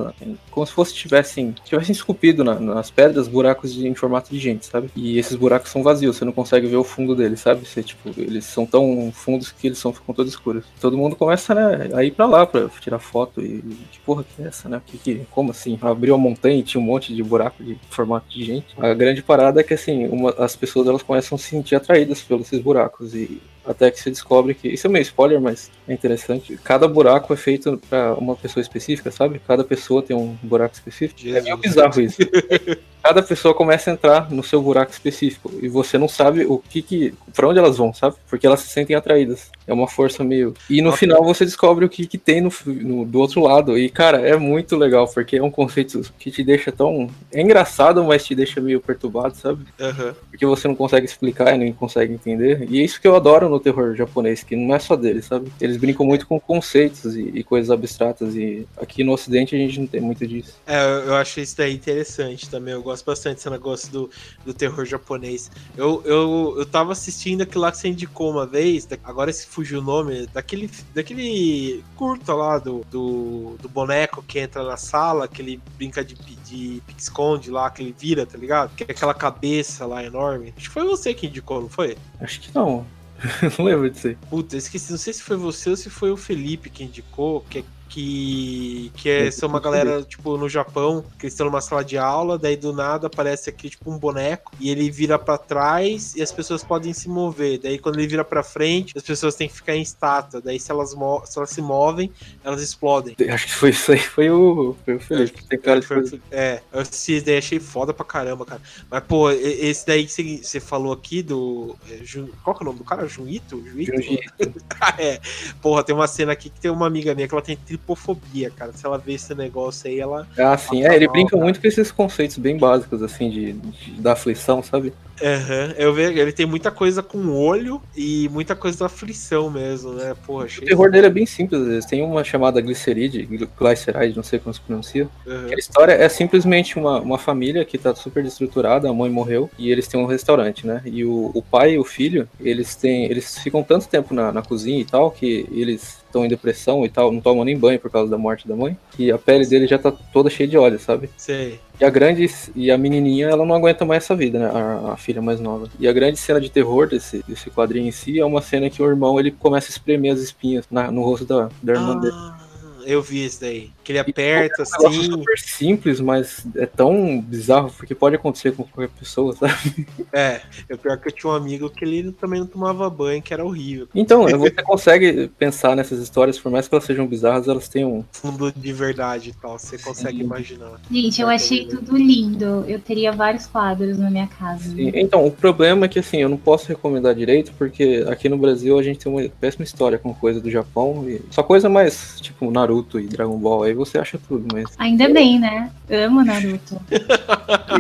como se fosse tivessem, tivessem esculpido na, nas pedras buracos de, em formato de gente, sabe? E esses buracos são vazios, você não consegue ver o fundo deles, sabe? Você, tipo, eles são tão fundos que eles são, ficam todos escuros. Todo mundo começa né, a ir pra lá pra tirar foto e que porra que é essa, né? Que, que, como assim? Abriu a montanha e tinha um monte de buraco de formato de gente. A grande parada é que assim, uma, as pessoas elas começam a se sentir atraídas pelos esses buracos e até que você descobre que isso é meio spoiler, mas é interessante. Cada buraco é feito para uma pessoa específica, sabe? Cada pessoa tem um buraco específico. Jesus. É meio bizarro isso. Cada pessoa começa a entrar no seu buraco específico e você não sabe o que que para onde elas vão, sabe? Porque elas se sentem atraídas. É uma força meio. E no final você descobre o que que tem no, no, do outro lado. E cara, é muito legal porque é um conceito que te deixa tão é engraçado, mas te deixa meio perturbado, sabe? Uhum. Porque você não consegue explicar e nem consegue entender. E é isso que eu adoro no no terror japonês, que não é só deles, sabe? Eles brincam muito com conceitos e, e, coisas abstratas, e aqui no ocidente a gente não tem muito disso. É, eu acho isso daí interessante também, eu gosto bastante desse negócio do, do terror japonês. Eu, eu, eu tava assistindo aquilo lá que você indicou uma vez, agora se fugiu o nome, daquele, daquele curta lá do, do, do boneco que entra na sala, que ele brinca de, de pique-esconde lá, que ele vira, tá ligado? Que é aquela cabeça lá enorme. Acho que foi você que indicou, não foi? Acho que não. não lembro disso aí. Puta, esqueci. Não sei se foi você ou se foi o Felipe que indicou. Que é que, que é, são uma galera, tipo, no Japão, que eles estão numa sala de aula, daí do nada aparece aqui, tipo, um boneco, e ele vira para trás e as pessoas podem se mover. Daí quando ele vira para frente, as pessoas têm que ficar em estátua. Daí se elas, se elas se movem, elas explodem. Acho que foi isso aí, foi o, foi o Felipe. Tem cara de foi, É, eu assisti daí, achei foda pra caramba, cara. Mas, pô, esse daí que você falou aqui do. É, qual que é o nome do cara? Juito? Juito? é. Porra, tem uma cena aqui que tem uma amiga minha que ela tem tripofobia, cara. Se ela vê esse negócio aí, ela. Ah, sim. É, ele mal, brinca cara. muito com esses conceitos bem básicos, assim, de, de da aflição, sabe? Uhum. Eu vejo, ele tem muita coisa com olho e muita coisa da aflição mesmo, né? Porra, o terror dele é bem simples. Tem uma chamada gliceride, glyceride, não sei como se pronuncia. Uhum. A história é simplesmente uma, uma família que tá super destruturada, a mãe morreu e eles têm um restaurante, né? E o, o pai e o filho, eles têm. Eles ficam tanto tempo na, na cozinha e tal que eles estão em depressão e tal, não tomam nem banho por causa da morte da mãe, e a pele dele já tá toda cheia de óleo, sabe? Sei. E a grande e a menininha, ela não aguenta mais essa vida, né? A, a, filha mais nova. E a grande cena de terror desse, desse quadrinho em si é uma cena que o irmão ele começa a espremer as espinhas na, no rosto da, da irmã ah. dele eu vi isso daí. Que ele aperta, é um assim. É super simples, mas é tão bizarro, porque pode acontecer com qualquer pessoa, sabe? É, é pior que eu tinha um amigo que ele também não tomava banho, que era horrível. Então, você consegue pensar nessas histórias, por mais que elas sejam bizarras, elas têm um. Fundo de verdade e tal, você consegue Sim. imaginar. Gente, eu achei tudo lindo. Eu teria vários quadros na minha casa. Sim. Então, o problema é que assim, eu não posso recomendar direito, porque aqui no Brasil a gente tem uma péssima história com coisa do Japão. E... Só coisa mais, tipo, Naruto e Dragon Ball, aí você acha tudo, mas. Ainda bem, né? Amo Naruto.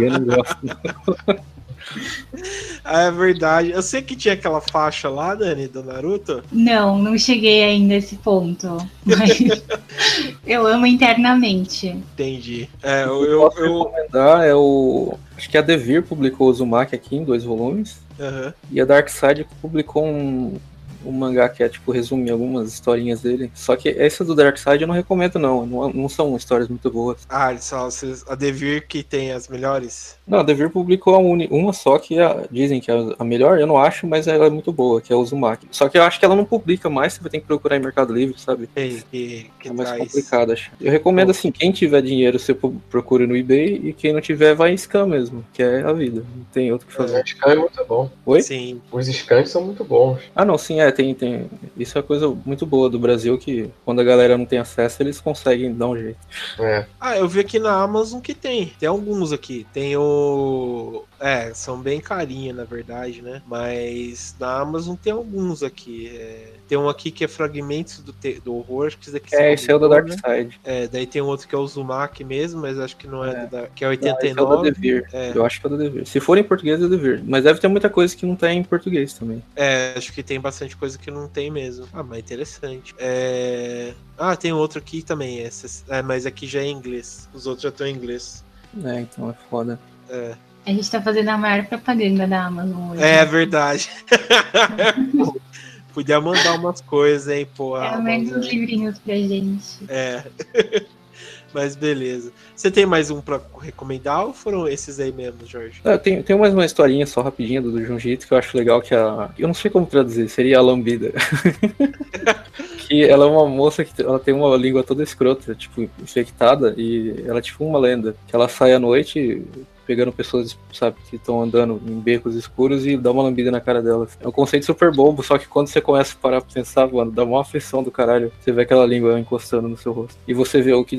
eu não gosto. é verdade. Eu sei que tinha aquela faixa lá, Dani, do Naruto. Não, não cheguei ainda a esse ponto. Mas eu amo internamente. Entendi. É, eu, eu, eu posso eu... recomendar é o. Acho que a Devir publicou o Uzumaki aqui em dois volumes. Uhum. E a Dark Side publicou um, um mangá que é, tipo, resume algumas historinhas dele. Só que essa do Dark Side eu não recomendo, não. Não, não são histórias muito boas. Ah, só a Devir que tem as melhores? Não, a Devir publicou uma só que é, dizem que é a melhor, eu não acho, mas ela é muito boa, que é o Uzumaki. Só que eu acho que ela não publica mais, você vai ter que procurar em Mercado Livre, sabe? Que, que, que é mais traz... complicado, acho. Eu recomendo, assim, quem tiver dinheiro, você procura no eBay, e quem não tiver, vai em Scan mesmo, que é a vida. Não tem outro que fazer. É, o Scan é muito bom. Oi? Sim. Os scans são muito bons. Ah, não, sim, é, tem, tem. Isso é coisa muito boa do Brasil que quando a galera não tem acesso, eles conseguem dar um jeito. É. Ah, eu vi aqui na Amazon que tem. Tem alguns aqui. Tem o. É, são bem carinha, na verdade, né? Mas na Amazon tem alguns aqui. É... Tem um aqui que é Fragmentos do, te... do Horror. Que esse é, esse é o da Dark né? Side. É, daí tem um outro que é o Zumaki mesmo, mas acho que não é, é. Da... que é 89. Não, é o da Devir. É. Eu acho que é o da Devir. Se for em português, é Devir. Mas deve ter muita coisa que não tá em português também. É, acho que tem bastante coisa que não tem mesmo. Ah, mas interessante. É... Ah, tem outro aqui também. Esse... É, mas aqui já é em inglês. Os outros já estão em inglês. É, então é foda. É. A gente tá fazendo a maior propaganda da Amazon hoje. É verdade. Podia mandar umas coisas, hein, pô. É, menos uns livrinhos pra gente. É. Mas beleza. Você tem mais um pra recomendar ou foram esses aí mesmo, Jorge? É, tem, tem mais uma historinha só rapidinha do, do Junjito que eu acho legal que a. Eu não sei como traduzir, seria a lambida. que ela é uma moça que ela tem uma língua toda escrota, tipo, infectada, e ela é tipo uma lenda. Que ela sai à noite pegando pessoas, sabe, que estão andando em becos escuros e dá uma lambida na cara delas. É um conceito super bobo, só que quando você começa a parar pra pensar, mano, dá uma aflição do caralho. Você vê aquela língua encostando no seu rosto. E você vê o que,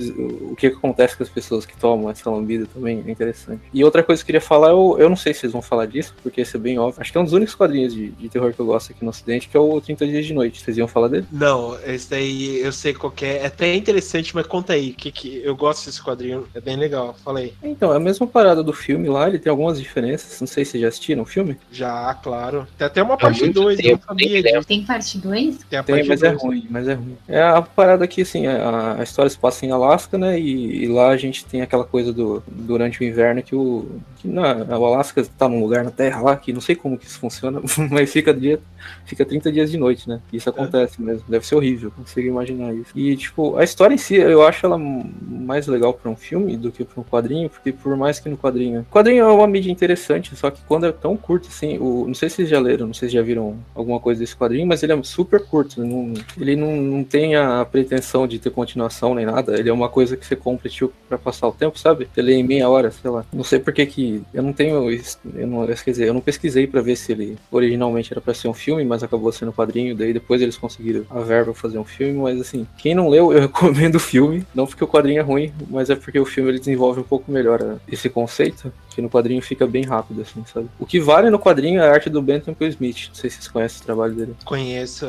o que acontece com as pessoas que tomam essa lambida também, é interessante. E outra coisa que eu queria falar, eu, eu não sei se vocês vão falar disso, porque esse é bem óbvio. Acho que é um dos únicos quadrinhos de, de terror que eu gosto aqui no Ocidente, que é o 30 Dias de Noite. Vocês iam falar dele? Não, esse daí eu sei qual é. É até interessante, mas conta aí, que, que eu gosto desse quadrinho, é bem legal. Fala aí. Então, é a mesma parada do filme lá, ele tem algumas diferenças. Não sei se já assistiram o filme. Já, claro. Tem até uma parte 2, eu sabia disso. Tem parte 2? Tem, tem mas dois. é ruim, mas é ruim. É a parada aqui, assim, é, a, a história se passa em Alasca, né? E, e, lá a gente tem aquela coisa do durante o inverno que o. Que na, o Alasca tá num lugar na Terra lá, que não sei como que isso funciona, mas fica dia, fica 30 dias de noite, né? Isso acontece é. mesmo. Deve ser horrível, consigo imaginar isso. E, tipo, a história em si, eu acho ela mais legal para um filme do que para um quadrinho, porque por mais que no quadrinho. O quadrinho é uma mídia interessante, só que quando é tão curto assim, o, não sei se vocês já leram, não sei se já viram alguma coisa desse quadrinho, mas ele é super curto. Não, ele não, não tem a pretensão de ter continuação nem nada. Ele é uma coisa que você compra tipo, pra passar o tempo, sabe? Lê em meia hora, sei lá. Não sei porque que. Eu não tenho. Eu não, quer dizer, eu não pesquisei para ver se ele originalmente era para ser um filme, mas acabou sendo um quadrinho. Daí depois eles conseguiram a verba pra fazer um filme. Mas assim, quem não leu, eu recomendo o filme. Não porque o quadrinho é ruim, mas é porque o filme ele desenvolve um pouco melhor esse conceito. Que no quadrinho fica bem rápido, assim, sabe? O que vale no quadrinho é a arte do Benton Smith. Não sei se vocês conhecem o trabalho dele. Conheço,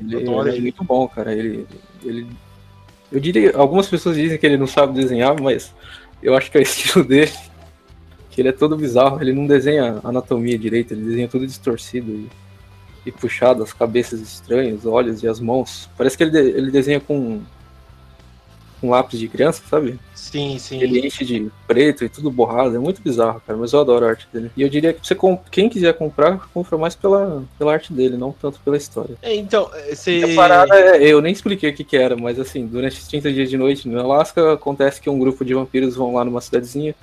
ele, ele é muito bom, cara. Ele, ele. Eu diria. Algumas pessoas dizem que ele não sabe desenhar, mas eu acho que é o estilo dele. Que ele é todo bizarro. Ele não desenha anatomia direita, ele desenha tudo distorcido e, e puxado, as cabeças estranhas, os olhos e as mãos. Parece que ele, ele desenha com com lápis de criança, sabe? Sim, sim. Ele enche de preto e tudo borrado. É muito bizarro, cara. Mas eu adoro a arte dele. E eu diria que você comp... quem quiser comprar, compra mais pela, pela arte dele, não tanto pela história. É, então, você. A parada é, eu nem expliquei o que, que era, mas assim, durante os 30 dias de noite no Alasca, acontece que um grupo de vampiros vão lá numa cidadezinha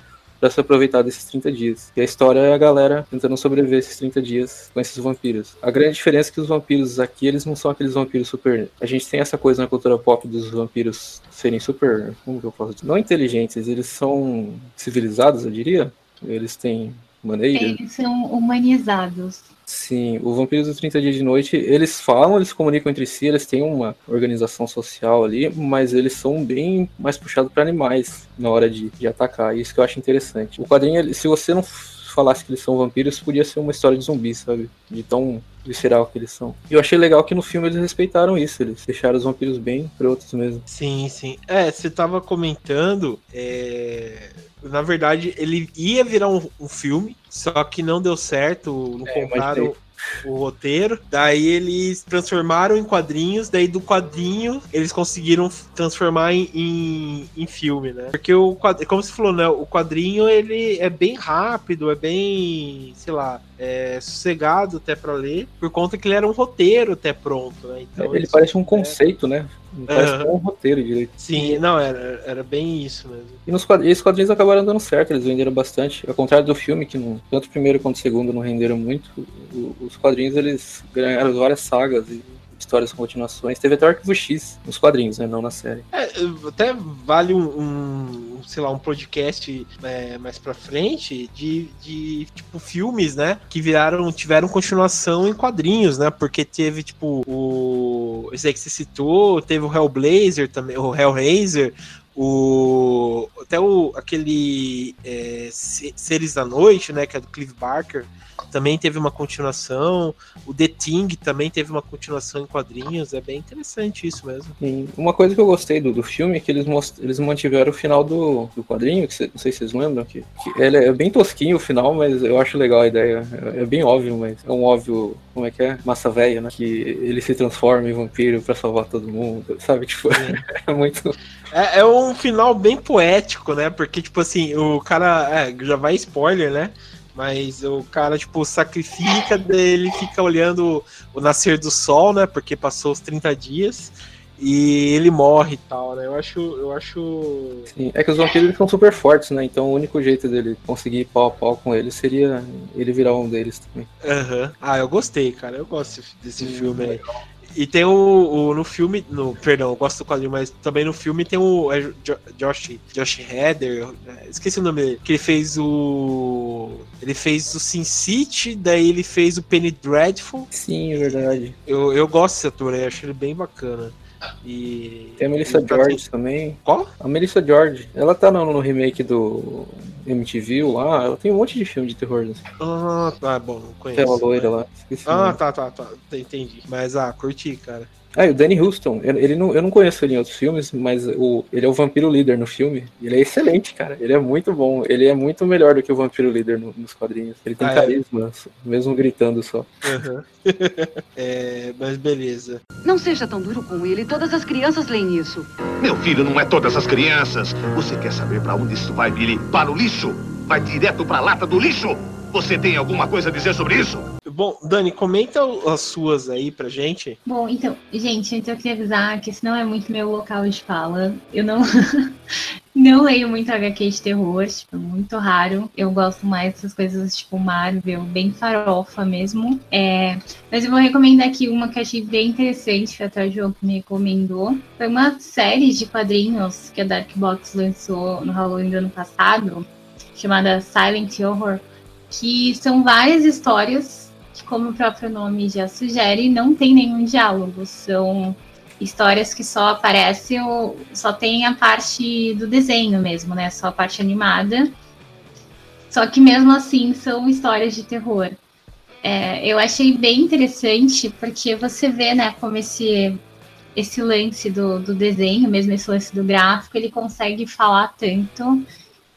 para se aproveitar desses 30 dias. E a história é a galera tentando sobreviver esses 30 dias com esses vampiros. A grande diferença é que os vampiros aqui, eles não são aqueles vampiros super. A gente tem essa coisa na cultura pop dos vampiros serem super. Como que eu posso dizer? Não inteligentes, eles são civilizados, eu diria. Eles têm maneiras. Eles são humanizados. Sim, o Vampiros dos 30 Dias de Noite, eles falam, eles comunicam entre si, eles têm uma organização social ali, mas eles são bem mais puxados para animais na hora de, de atacar, isso que eu acho interessante. O quadrinho, se você não falasse que eles são vampiros, podia ser uma história de zumbis, sabe? De tão visceral que eles são. E eu achei legal que no filme eles respeitaram isso, eles deixaram os vampiros bem outros mesmo. Sim, sim. É, você tava comentando, é na verdade, ele ia virar um, um filme, só que não deu certo, não é, compraram o roteiro. Daí eles transformaram em quadrinhos, daí do quadrinho eles conseguiram transformar em, em, em filme, né? Porque o quadrinho, como você falou, né? O quadrinho ele é bem rápido, é bem, sei lá, é, sossegado até para ler, por conta que ele era um roteiro até pronto, né? Então, ele parece um conceito, né? Não parece uhum. um roteiro direito. Sim, não, era, era bem isso mesmo. E nos quadrinhos, esses quadrinhos acabaram dando certo, eles venderam bastante. Ao contrário do filme, que não, tanto o primeiro quanto o segundo não renderam muito, os quadrinhos eles ganharam várias sagas e histórias continuações. Teve até o Arquivo X nos quadrinhos, né? Não na série. É, até vale um, um sei lá, um podcast é, mais pra frente de, de, tipo, filmes, né? Que viraram, tiveram continuação em quadrinhos, né? Porque teve, tipo, o. Esse aí que você citou, teve o Hellblazer também, o Hellraiser, o até o aquele é, Seres da Noite, né, que é do Clive Barker, também teve uma continuação. O The Thing também teve uma continuação em quadrinhos. É bem interessante isso mesmo. Sim. Uma coisa que eu gostei do, do filme é que eles, most... eles mantiveram o final do, do quadrinho, que cê, não sei se vocês lembram, que, que ele é bem tosquinho o final, mas eu acho legal a ideia. É, é bem óbvio, mas é um óbvio, como é que é? Massa velha, né? Que ele se transforma em vampiro para salvar todo mundo, sabe? Tipo, é muito. É, é, um final bem poético, né? Porque, tipo assim, o cara. É, já vai spoiler, né? Mas o cara, tipo, sacrifica, ele fica olhando o nascer do sol, né? Porque passou os 30 dias. E ele morre e tal, né? Eu acho. Eu acho. Sim, é que os vampiros são super fortes, né? Então o único jeito dele conseguir pau a pau com ele seria ele virar um deles também. Aham. Uhum. Ah, eu gostei, cara. Eu gosto desse Sim, filme aí. E tem o, o, no filme, no, perdão, eu gosto do quadrinho, mas também no filme tem o é, Josh, Josh Heather, é, esqueci o nome dele, que ele fez o ele fez o Sin City, daí ele fez o Penny Dreadful. Sim, é verdade. Eu, eu gosto desse ator, eu acho ele bem bacana. E. Tem a Melissa tá George também. Qual? A Melissa George. Ela tá no, no remake do MTV lá. Ela tem um monte de filme de terror. Assim. Ah, tá bom, não conheço. Tem uma loira lá. Esqueci ah, tá, tá, tá. Entendi. Mas, ah, curti, cara. Ah, e o Danny Houston, ele não, eu não conheço ele em outros filmes, mas o, ele é o vampiro líder no filme. Ele é excelente, cara. Ele é muito bom. Ele é muito melhor do que o vampiro líder no, nos quadrinhos. Ele tem ah, é? carisma, é? mesmo gritando só. Uhum. é, mas beleza. Não seja tão duro com ele. Todas as crianças leem isso. Meu filho, não é todas as crianças. Você quer saber para onde isso vai, Billy? Para o lixo? Vai direto para a lata do lixo? Você tem alguma coisa a dizer sobre isso? Bom, Dani, comenta as suas aí pra gente. Bom, então, gente, então eu queria avisar que esse não é muito meu local de fala. Eu não, não leio muito HQ de terror, tipo, muito raro. Eu gosto mais dessas coisas tipo Marvel, bem farofa mesmo. É, mas eu vou recomendar aqui uma que eu achei bem interessante, que até o João me recomendou. Foi uma série de quadrinhos que a Dark Box lançou no Halloween do ano passado, chamada Silent Horror, que são várias histórias como o próprio nome já sugere, não tem nenhum diálogo. São histórias que só aparecem, só tem a parte do desenho mesmo, né? Só a parte animada. Só que mesmo assim são histórias de terror. É, eu achei bem interessante porque você vê, né, como esse esse lance do, do desenho, mesmo esse lance do gráfico, ele consegue falar tanto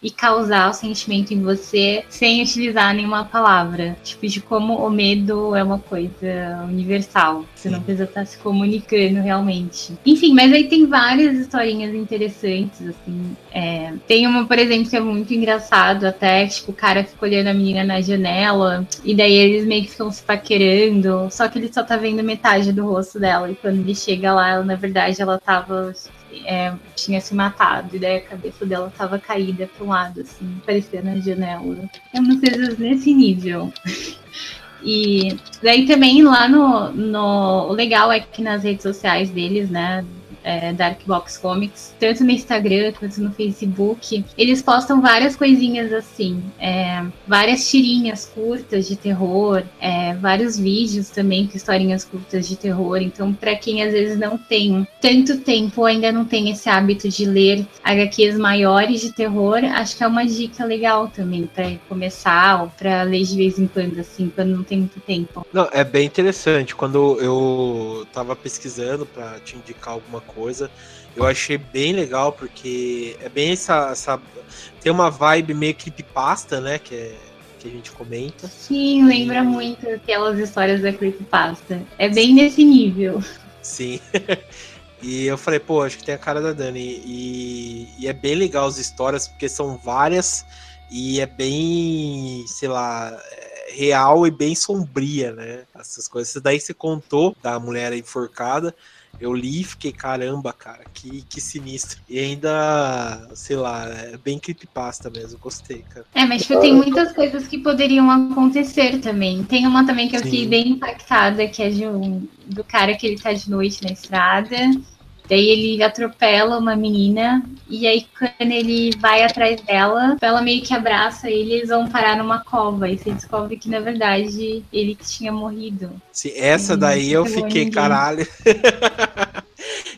e causar o sentimento em você sem utilizar nenhuma palavra. Tipo, de como o medo é uma coisa universal. Você não precisa estar se comunicando realmente. Enfim, mas aí tem várias historinhas interessantes, assim. É, tem uma, por exemplo, que é muito engraçado até, tipo, o cara fica olhando a menina na janela e daí eles meio que ficam se paquerando, só que ele só tá vendo metade do rosto dela. E quando ele chega lá, ela, na verdade, ela tava é, tinha se matado, e daí a cabeça dela tava caída para um lado, assim, parecia na janela. É umas coisas nesse nível. E daí também lá no, no. O legal é que nas redes sociais deles, né? É, Dark Box Comics, tanto no Instagram quanto no Facebook. Eles postam várias coisinhas assim, é, várias tirinhas curtas de terror, é, vários vídeos também com historinhas curtas de terror. Então, para quem às vezes não tem tanto tempo, ainda não tem esse hábito de ler HQs maiores de terror, acho que é uma dica legal também para começar ou para ler de vez em quando, assim, quando não tem muito tempo. Não, é bem interessante. Quando eu tava pesquisando para te indicar alguma coisa coisa. Eu achei bem legal, porque é bem essa. essa tem uma vibe meio creepypasta, né? Que, é, que a gente comenta. Sim, lembra e... muito aquelas histórias da creepypasta. É bem nesse nível. Sim. E eu falei, pô, acho que tem a cara da Dani. E, e, é bem legal as histórias, porque são várias e é bem, sei lá, é real e bem sombria, né? Essas coisas. Isso daí você contou da mulher enforcada. Eu li e fiquei, caramba, cara, que, que sinistro. E ainda, sei lá, é bem creepypasta mesmo, gostei, cara. É, mas tipo, tem muitas coisas que poderiam acontecer também. Tem uma também que eu Sim. fiquei bem impactada, que é de um, do cara que ele tá de noite na estrada. Daí ele atropela uma menina e aí quando ele vai atrás dela, ela meio que abraça ele e eles vão parar numa cova. E você descobre que na verdade ele tinha morrido. Sim, essa daí eu fiquei, caralho.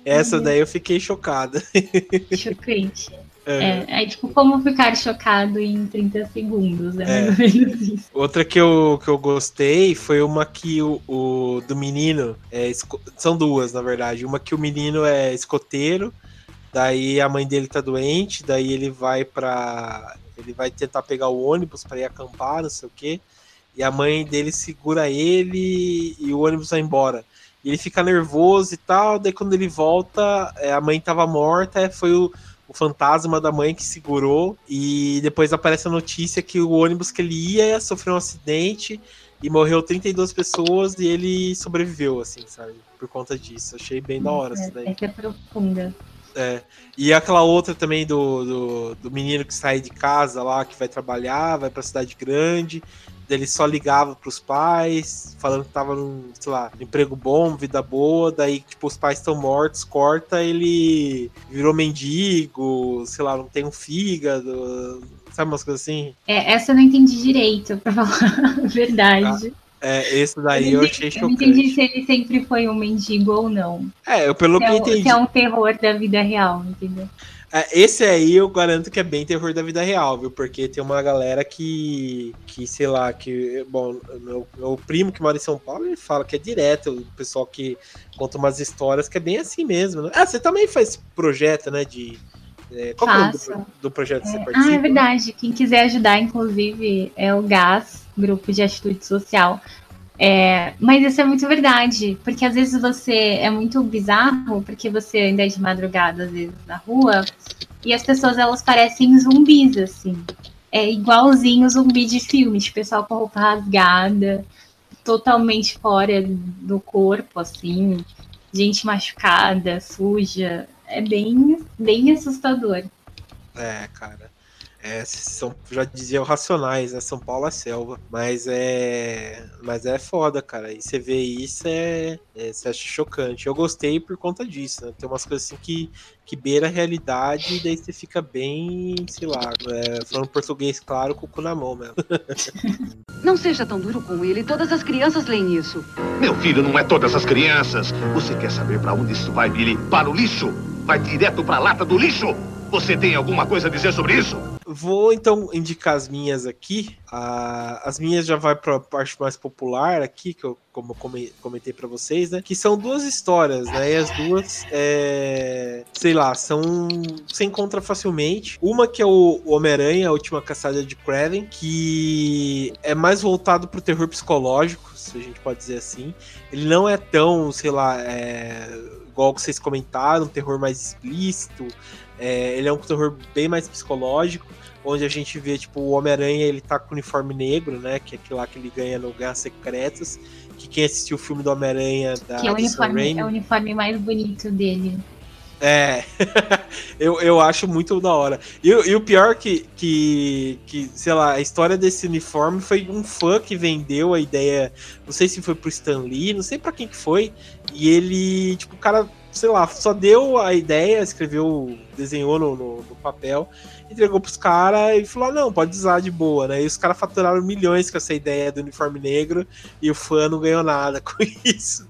essa daí eu fiquei chocada. Chocante. É, é, tipo como ficar chocado em 30 segundos, é, é. mais ou menos isso. Outra que eu, que eu gostei foi uma que o, o do menino, é, são duas na verdade, uma que o menino é escoteiro, daí a mãe dele tá doente, daí ele vai para ele vai tentar pegar o ônibus para ir acampar, não sei o que, e a mãe dele segura ele e o ônibus vai embora. E ele fica nervoso e tal, daí quando ele volta, é, a mãe tava morta, foi o o fantasma da mãe que segurou e depois aparece a notícia que o ônibus que ele ia sofreu um acidente e morreu 32 pessoas e ele sobreviveu, assim, sabe? Por conta disso. Achei bem da hora isso daí. É que é profunda. É. E aquela outra também do, do, do, menino que sai de casa lá, que vai trabalhar, vai pra cidade grande, ele só ligava pros pais, falando que tava num, sei lá, emprego bom, vida boa, daí, tipo, os pais estão mortos, corta, ele virou mendigo, sei lá, não tem um fígado, sabe umas coisas assim? É, essa eu não entendi direito, pra falar a verdade. Ah. É, esse daí eu, eu achei chocante. Eu não entendi se ele sempre foi um mendigo ou não. É, eu pelo que, é, entendi. Que é um terror da vida real, entendeu? É, esse aí eu garanto que é bem terror da vida real, viu? Porque tem uma galera que, que sei lá, que, bom, meu, meu primo que mora em São Paulo, ele fala que é direto, o pessoal que conta umas histórias que é bem assim mesmo. Né? Ah, você também faz projeto, né, de... É, qual é o do, do, projeto que você participa? Ah, é verdade. Quem quiser ajudar, inclusive, é o GAS, Grupo de Atitude Social. É, mas isso é muito verdade, porque às vezes você é muito bizarro, porque você ainda é de madrugada, às vezes, na rua, e as pessoas elas parecem zumbis, assim. É igualzinho zumbi de filme, de pessoal com roupa rasgada. totalmente fora do corpo, assim, gente machucada, suja. É bem, bem assustador. É, cara. É, são, já dizia Racionais, né? São Paulo é selva. Mas é. Mas é foda, cara. E você vê isso, é, é. Você acha chocante. Eu gostei por conta disso, né? Tem umas coisas assim que, que beira a realidade e daí você fica bem, sei lá, é, falando português claro, com o cu na mão mesmo. Não seja tão duro com ele, todas as crianças leem isso. Meu filho não é todas as crianças. Você quer saber para onde isso vai, Billy? Para o lixo? Vai direto para a lata do lixo? Você tem alguma coisa a dizer sobre isso? Vou então indicar as minhas aqui. Ah, as minhas já vai para a parte mais popular aqui, que eu como comentei para vocês, né? Que são duas histórias, né? E as duas, é, sei lá, são se encontra facilmente. Uma que é o Homem-Aranha, a última caçada de Kraven, que é mais voltado pro terror psicológico, se a gente pode dizer assim. Ele não é tão, sei lá, é, igual que vocês comentaram, um terror mais explícito. É, ele é um terror bem mais psicológico, onde a gente vê, tipo, o Homem-Aranha, ele tá com o uniforme negro, né, que é aquilo lá que ele ganha no Guerras Secretas, que quem assistiu o filme do Homem-Aranha da que é o, uniforme, é o uniforme mais bonito dele. É, eu, eu acho muito da hora. E, e, o pior que, que, que, sei lá, a história desse uniforme foi um fã que vendeu a ideia, não sei se foi pro Stan Lee, não sei para quem que foi, e ele, tipo, o cara sei lá, só deu a ideia, escreveu, desenhou no, no, no papel, entregou pros caras e falou: ah, não, pode usar de boa, né? E os caras faturaram milhões com essa ideia do uniforme negro e o fã não ganhou nada com isso.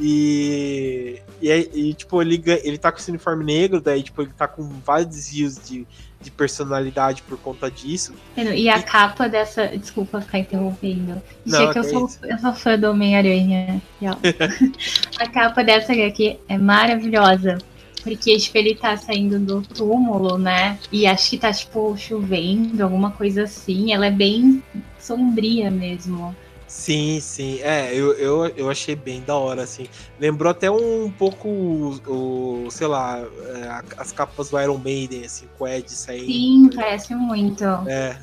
E, e, e, tipo, ele, ele tá com esse uniforme negro, daí, tipo, ele tá com vários desvios de, de personalidade por conta disso. E a e... capa dessa. Desculpa ficar interrompendo. Não, que eu sou, eu sou fã do Homem-Aranha. a capa dessa aqui é maravilhosa. Porque, tipo, ele tá saindo do túmulo, né? E acho que tá, tipo, chovendo, alguma coisa assim. Ela é bem sombria mesmo. Sim, sim. É, eu, eu, eu achei bem da hora, assim. Lembrou até um pouco o, o sei lá, é, as capas do Iron Maiden, assim, com o Ed saindo. Sim, parece muito. É.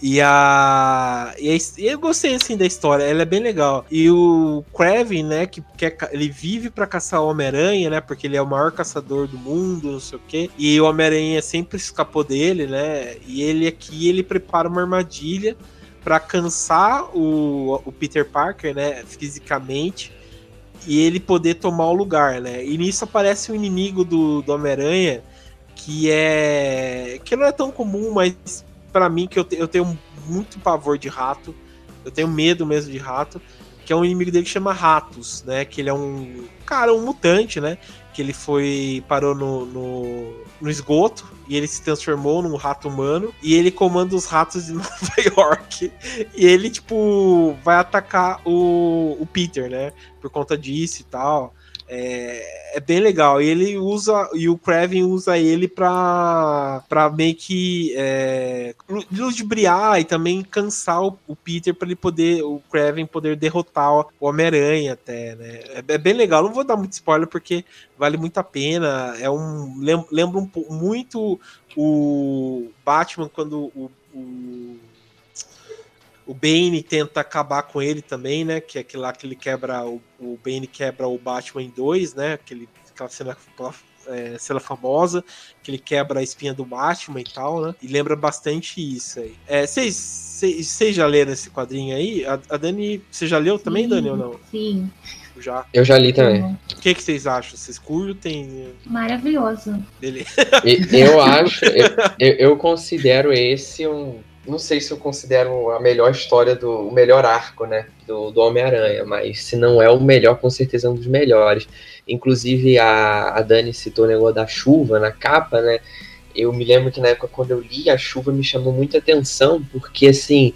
E a, e a. eu gostei assim da história, ela é bem legal. E o Kraven, né, que quer, ele vive para caçar o Homem-Aranha, né, porque ele é o maior caçador do mundo, não sei o quê. E o Homem-Aranha sempre escapou dele, né? E ele aqui ele prepara uma armadilha para cansar o, o Peter Parker, né, fisicamente, e ele poder tomar o lugar, né? E nisso aparece um inimigo do, do Homem-Aranha que é que não é tão comum, mas para mim que eu, te, eu tenho muito pavor de rato, eu tenho medo mesmo de rato, que é um inimigo dele que chama Ratos, né? Que ele é um cara, um mutante, né? Que ele foi parou no, no no esgoto e ele se transformou num rato humano e ele comanda os ratos de Nova York. E ele, tipo, vai atacar o, o Peter, né? Por conta disso e tal. É, é, bem legal. E ele usa. E o Kraven usa ele pra, pra meio que é, ludibriar e também cansar o, o Peter para ele poder. O Kraven poder derrotar o Homem-Aranha até, né? É, é, bem legal. Não vou dar muito spoiler porque vale muito a pena. É um. Lembra um, muito o Batman quando o, o o Bane tenta acabar com ele também, né? Que é aquele lá que ele quebra. O, o Bane quebra o Batman em dois, né? Aquele, aquela cena, aquela, é, cena famosa, que ele quebra a espinha do Batman e tal, né? E lembra bastante isso aí. Vocês é, já leram esse quadrinho aí? A, a Dani, você já leu também, sim, Dani, ou não? Sim. Já. Eu já li também. O que, que vocês acham? Vocês curtem? Maravilhoso. Beleza. Eu acho, eu, eu considero esse um não sei se eu considero a melhor história do o melhor arco, né, do, do Homem-Aranha, mas se não é o melhor, com certeza é um dos melhores. Inclusive a, a Dani citou o negócio da chuva na capa, né? Eu me lembro que na época quando eu li a chuva me chamou muita atenção, porque assim,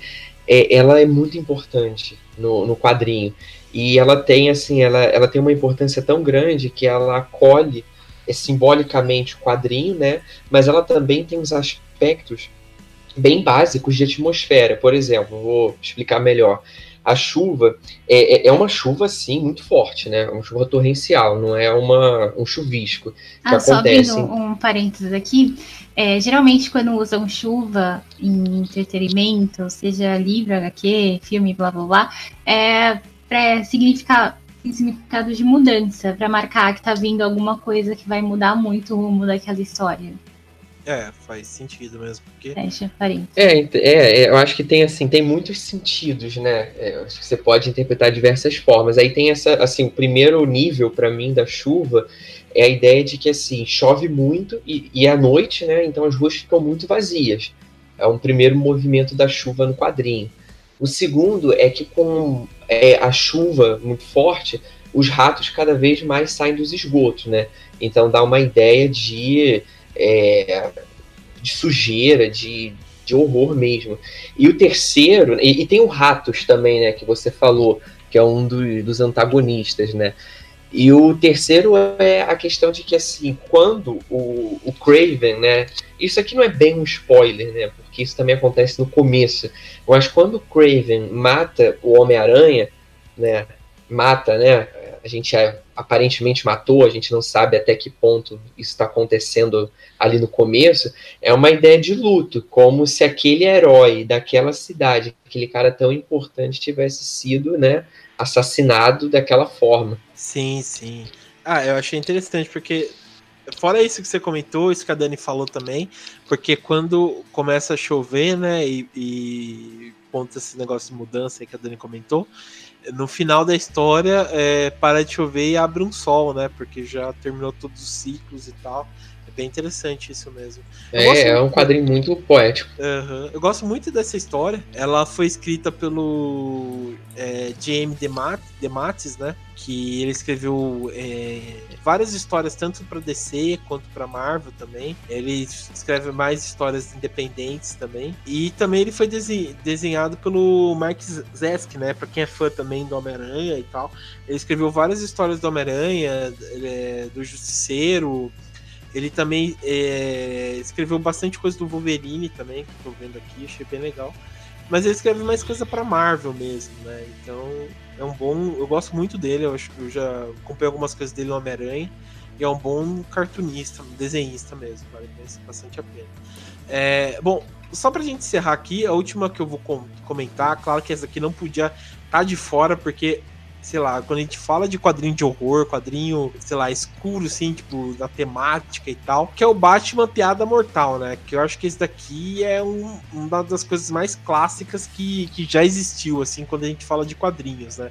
é, ela é muito importante no, no quadrinho. E ela tem assim, ela, ela tem uma importância tão grande que ela acolhe é, simbolicamente o quadrinho, né? Mas ela também tem os aspectos bem básicos de atmosfera. Por exemplo, vou explicar melhor. a chuva é, é, é uma chuva, assim, muito forte, né? Uma chuva torrencial, não é uma, um chuvisco. Que ah, acontece... só abrindo um parênteses aqui, é, geralmente quando usam chuva em entretenimento, seja livro, HQ, filme, blá blá blá, é para significar significado de mudança, para marcar que tá vindo alguma coisa que vai mudar muito o rumo daquela história. É, faz sentido mesmo, porque... Fecha parênteses. É, é, é, eu acho que tem, assim, tem muitos sentidos, né? É, acho que você pode interpretar de diversas formas. Aí tem essa, assim, o primeiro nível, para mim, da chuva é a ideia de que, assim, chove muito e, e é à noite, né? Então as ruas ficam muito vazias. É um primeiro movimento da chuva no quadrinho. O segundo é que com é, a chuva muito forte, os ratos cada vez mais saem dos esgotos, né? Então dá uma ideia de é, de sujeira, de, de horror mesmo. E o terceiro, e, e, tem o Ratos também, né, que você falou, que é um do, dos antagonistas, né? E o terceiro é a questão de que, assim, quando o, o Craven, né? Isso aqui não é bem um spoiler, né? Porque isso também acontece no começo. Mas quando o Craven mata o Homem-Aranha, né? Mata, né? A gente aparentemente matou, a gente não sabe até que ponto isso está acontecendo ali no começo, é uma ideia de luto, como se aquele herói daquela cidade, aquele cara tão importante, tivesse sido, né, assassinado daquela forma. Sim, sim. Ah, eu achei interessante, porque fora isso que você comentou, isso que a Dani falou também, porque quando começa a chover, né, e, e conta esse negócio de mudança aí que a Dani comentou, no final da história é, para de chover e abre um sol, né? Porque já terminou todos os ciclos e tal. Bem interessante isso mesmo. é, é um quadrinho muito poético. Uhum. Eu gosto muito dessa história. Ela foi escrita pelo é, J.M. Dematis, né? Que ele escreveu é, várias histórias, tanto para DC quanto para Marvel também. Ele escreve mais histórias independentes também. E também ele foi desenhado pelo Mark Zesk, né? Para quem é fã também do Homem-Aranha e tal. Ele escreveu várias histórias do Homem-Aranha, é, do Justiceiro. Ele também é, escreveu bastante coisa do Wolverine também, que eu tô vendo aqui, achei bem legal. Mas ele escreve mais coisa para Marvel mesmo, né? Então é um bom. Eu gosto muito dele, eu, acho, eu já comprei algumas coisas dele no Homem-Aranha. E é um bom cartunista, desenhista mesmo, vale bastante a pena. É, bom, só pra gente encerrar aqui, a última que eu vou comentar, claro que essa aqui não podia estar tá de fora, porque sei lá, quando a gente fala de quadrinho de horror, quadrinho, sei lá, escuro, assim, tipo, da temática e tal, que é o Batman Piada Mortal, né? Que eu acho que esse daqui é um, uma das coisas mais clássicas que, que já existiu, assim, quando a gente fala de quadrinhos, né?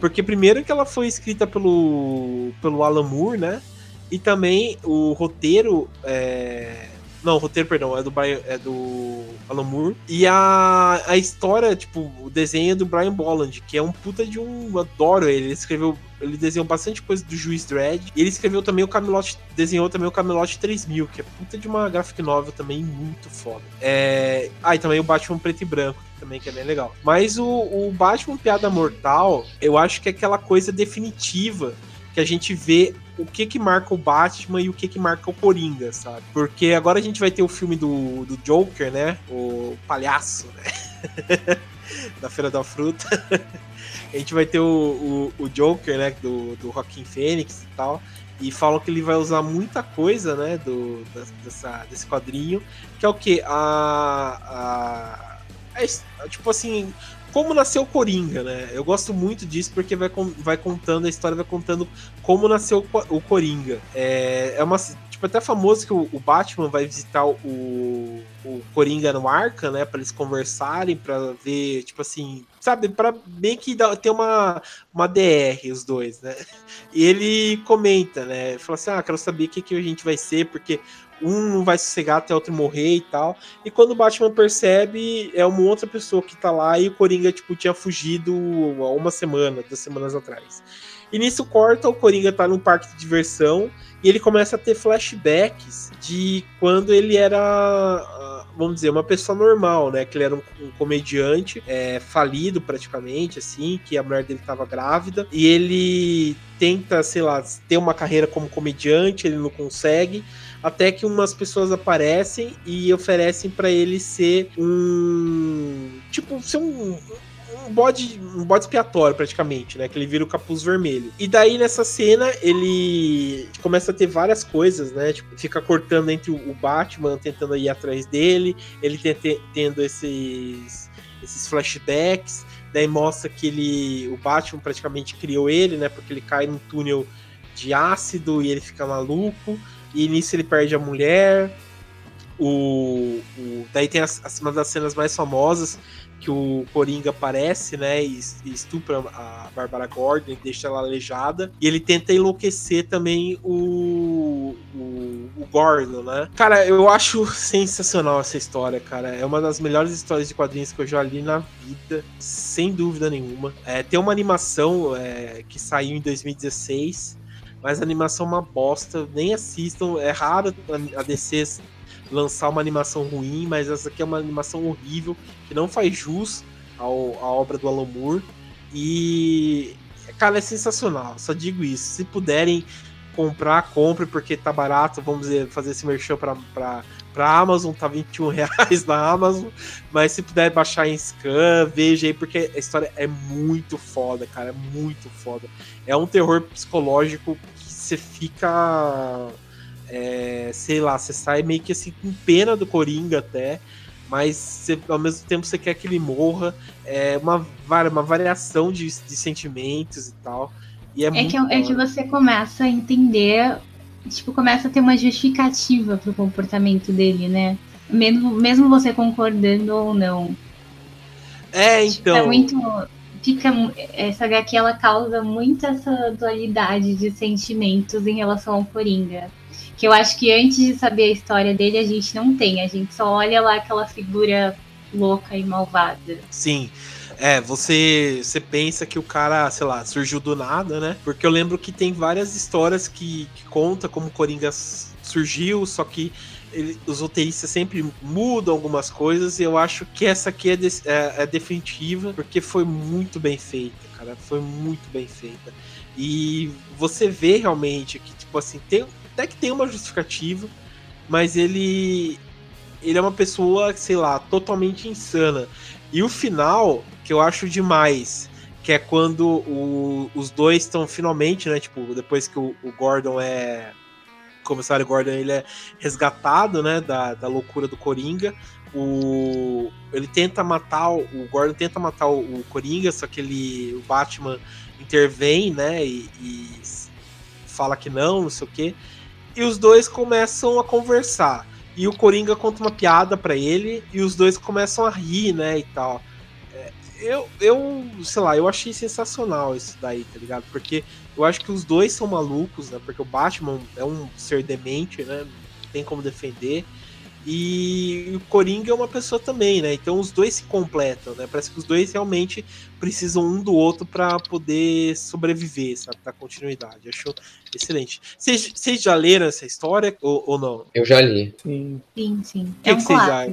Porque primeiro que ela foi escrita pelo, pelo Alan Moore, né? E também o roteiro é, não, o roteiro, perdão, é do, Brian, é do Alan Moore. E a, a história, tipo, o desenho é do Brian Bolland, que é um puta de um. Adoro ele. Ele escreveu. Ele desenhou bastante coisa do Juiz Dredd. E ele escreveu também o Camelot. Desenhou também o Camelot 3000, que é puta de uma graphic novel também muito foda. É, ah, e também o Batman Preto e Branco também, que é bem legal. Mas o, o Batman Piada Mortal, eu acho que é aquela coisa definitiva que a gente vê o que que marca o Batman e o que que marca o Coringa, sabe? Porque agora a gente vai ter o filme do, do Joker, né? O palhaço, né? da Feira da Fruta. a gente vai ter o, o, o Joker, né? Do, do Joaquim Fênix e tal. E falam que ele vai usar muita coisa, né? Do, dessa, desse quadrinho. Que é o que? A, a, a, tipo assim, como nasceu Coringa, né? Eu gosto muito disso porque vai, vai contando, a história vai contando como nasceu o Coringa. É, é uma. Tipo, até famoso que o, o Batman vai visitar o, o Coringa no Arca, né? Pra eles conversarem, pra ver, tipo assim, sabe? Pra meio que ter uma, uma DR, os dois, né? E ele comenta, né? Fala assim: ah, quero saber o que, que a gente vai ser, porque um não vai sossegar até outro morrer e tal. E quando o Batman percebe, é uma outra pessoa que tá lá e o Coringa, tipo, tinha fugido há uma semana, duas semanas atrás. E nisso corta, o Coringa tá num parque de diversão e ele começa a ter flashbacks de quando ele era, ah, vamos dizer, uma pessoa normal, né? Que ele era um, um comediante é, falido praticamente, assim, que a mulher dele estava grávida e ele tenta, sei lá, ter uma carreira como comediante, ele não consegue até que umas pessoas aparecem e oferecem para ele ser um tipo ser um um bode, um bode expiatório praticamente, né? Que ele vira o capuz vermelho. E daí nessa cena ele começa a ter várias coisas, né? Tipo, fica cortando entre o Batman tentando ir atrás dele, ele tendo esses esses flashbacks, daí mostra que ele o Batman praticamente criou ele, né? Porque ele cai num túnel de ácido e ele fica maluco. E nisso ele perde a mulher. O, o daí tem as, uma das cenas mais famosas que o Coringa aparece, né, e, e estupra a Bárbara Gordon, e deixa ela aleijada, e ele tenta enlouquecer também o, o, o, Gordon, né? Cara, eu acho sensacional essa história, cara. É uma das melhores histórias de quadrinhos que eu já li na vida, sem dúvida nenhuma. É, tem uma animação é, que saiu em 2016, mas a animação é uma bosta, nem assistam. É raro a DC lançar uma animação ruim, mas essa aqui é uma animação horrível, que não faz jus ao, à obra do Alan Moore. E, cara, é sensacional, só digo isso. Se puderem comprar, compre, porque tá barato, vamos dizer, fazer esse merchan pra, pra, pra Amazon, tá 21 reais na Amazon, mas se puder baixar em scan, veja aí, porque a história é muito foda, cara, é muito foda. É um terror psicológico que você fica é, sei lá, você sai meio que assim com pena do Coringa até, mas você, ao mesmo tempo você quer que ele morra. É uma, uma variação de, de sentimentos e tal. E é, é, que, é que você começa a entender, tipo, começa a ter uma justificativa pro comportamento dele, né? Mesmo, mesmo você concordando ou não. É, então. é muito. Fica, essa HQ ela causa muito essa dualidade de sentimentos em relação ao Coringa que eu acho que antes de saber a história dele a gente não tem, a gente só olha lá aquela figura louca e malvada. Sim. É, você, você pensa que o cara, sei lá, surgiu do nada, né? Porque eu lembro que tem várias histórias que, que conta como Coringa surgiu, só que ele, os roteiristas sempre mudam algumas coisas e eu acho que essa aqui é, de, é, é, definitiva porque foi muito bem feita, cara. Foi muito bem feita. E você vê realmente que, tipo assim, tem, até que tem uma justificativa, mas ele ele é uma pessoa, sei lá, totalmente insana. E o final, que eu acho demais, que é quando o, os dois estão finalmente, né, tipo, depois que o, o, Gordon é o comissário Gordon, ele é resgatado, né, da, da loucura do Coringa. O, ele tenta matar o, Gordon tenta matar o, o, Coringa, só que ele, o Batman intervém, né, e, e fala que não, não sei o que e os dois começam a conversar. E o Coringa conta uma piada para ele e os dois começam a rir, né, e tal. Eu, eu, sei lá, eu achei sensacional isso daí, tá ligado? Porque eu acho que os dois são malucos, né? Porque o Batman é um ser demente, né? Não tem como defender. E o Coringa é uma pessoa também, né? Então os dois se completam, né? Parece que os dois realmente precisam um do outro para poder sobreviver, sabe? Dar continuidade. Acho excelente. Vocês já leram essa história ou, ou, não? Eu já li. Sim, sim. sim. O que, é um que vocês já.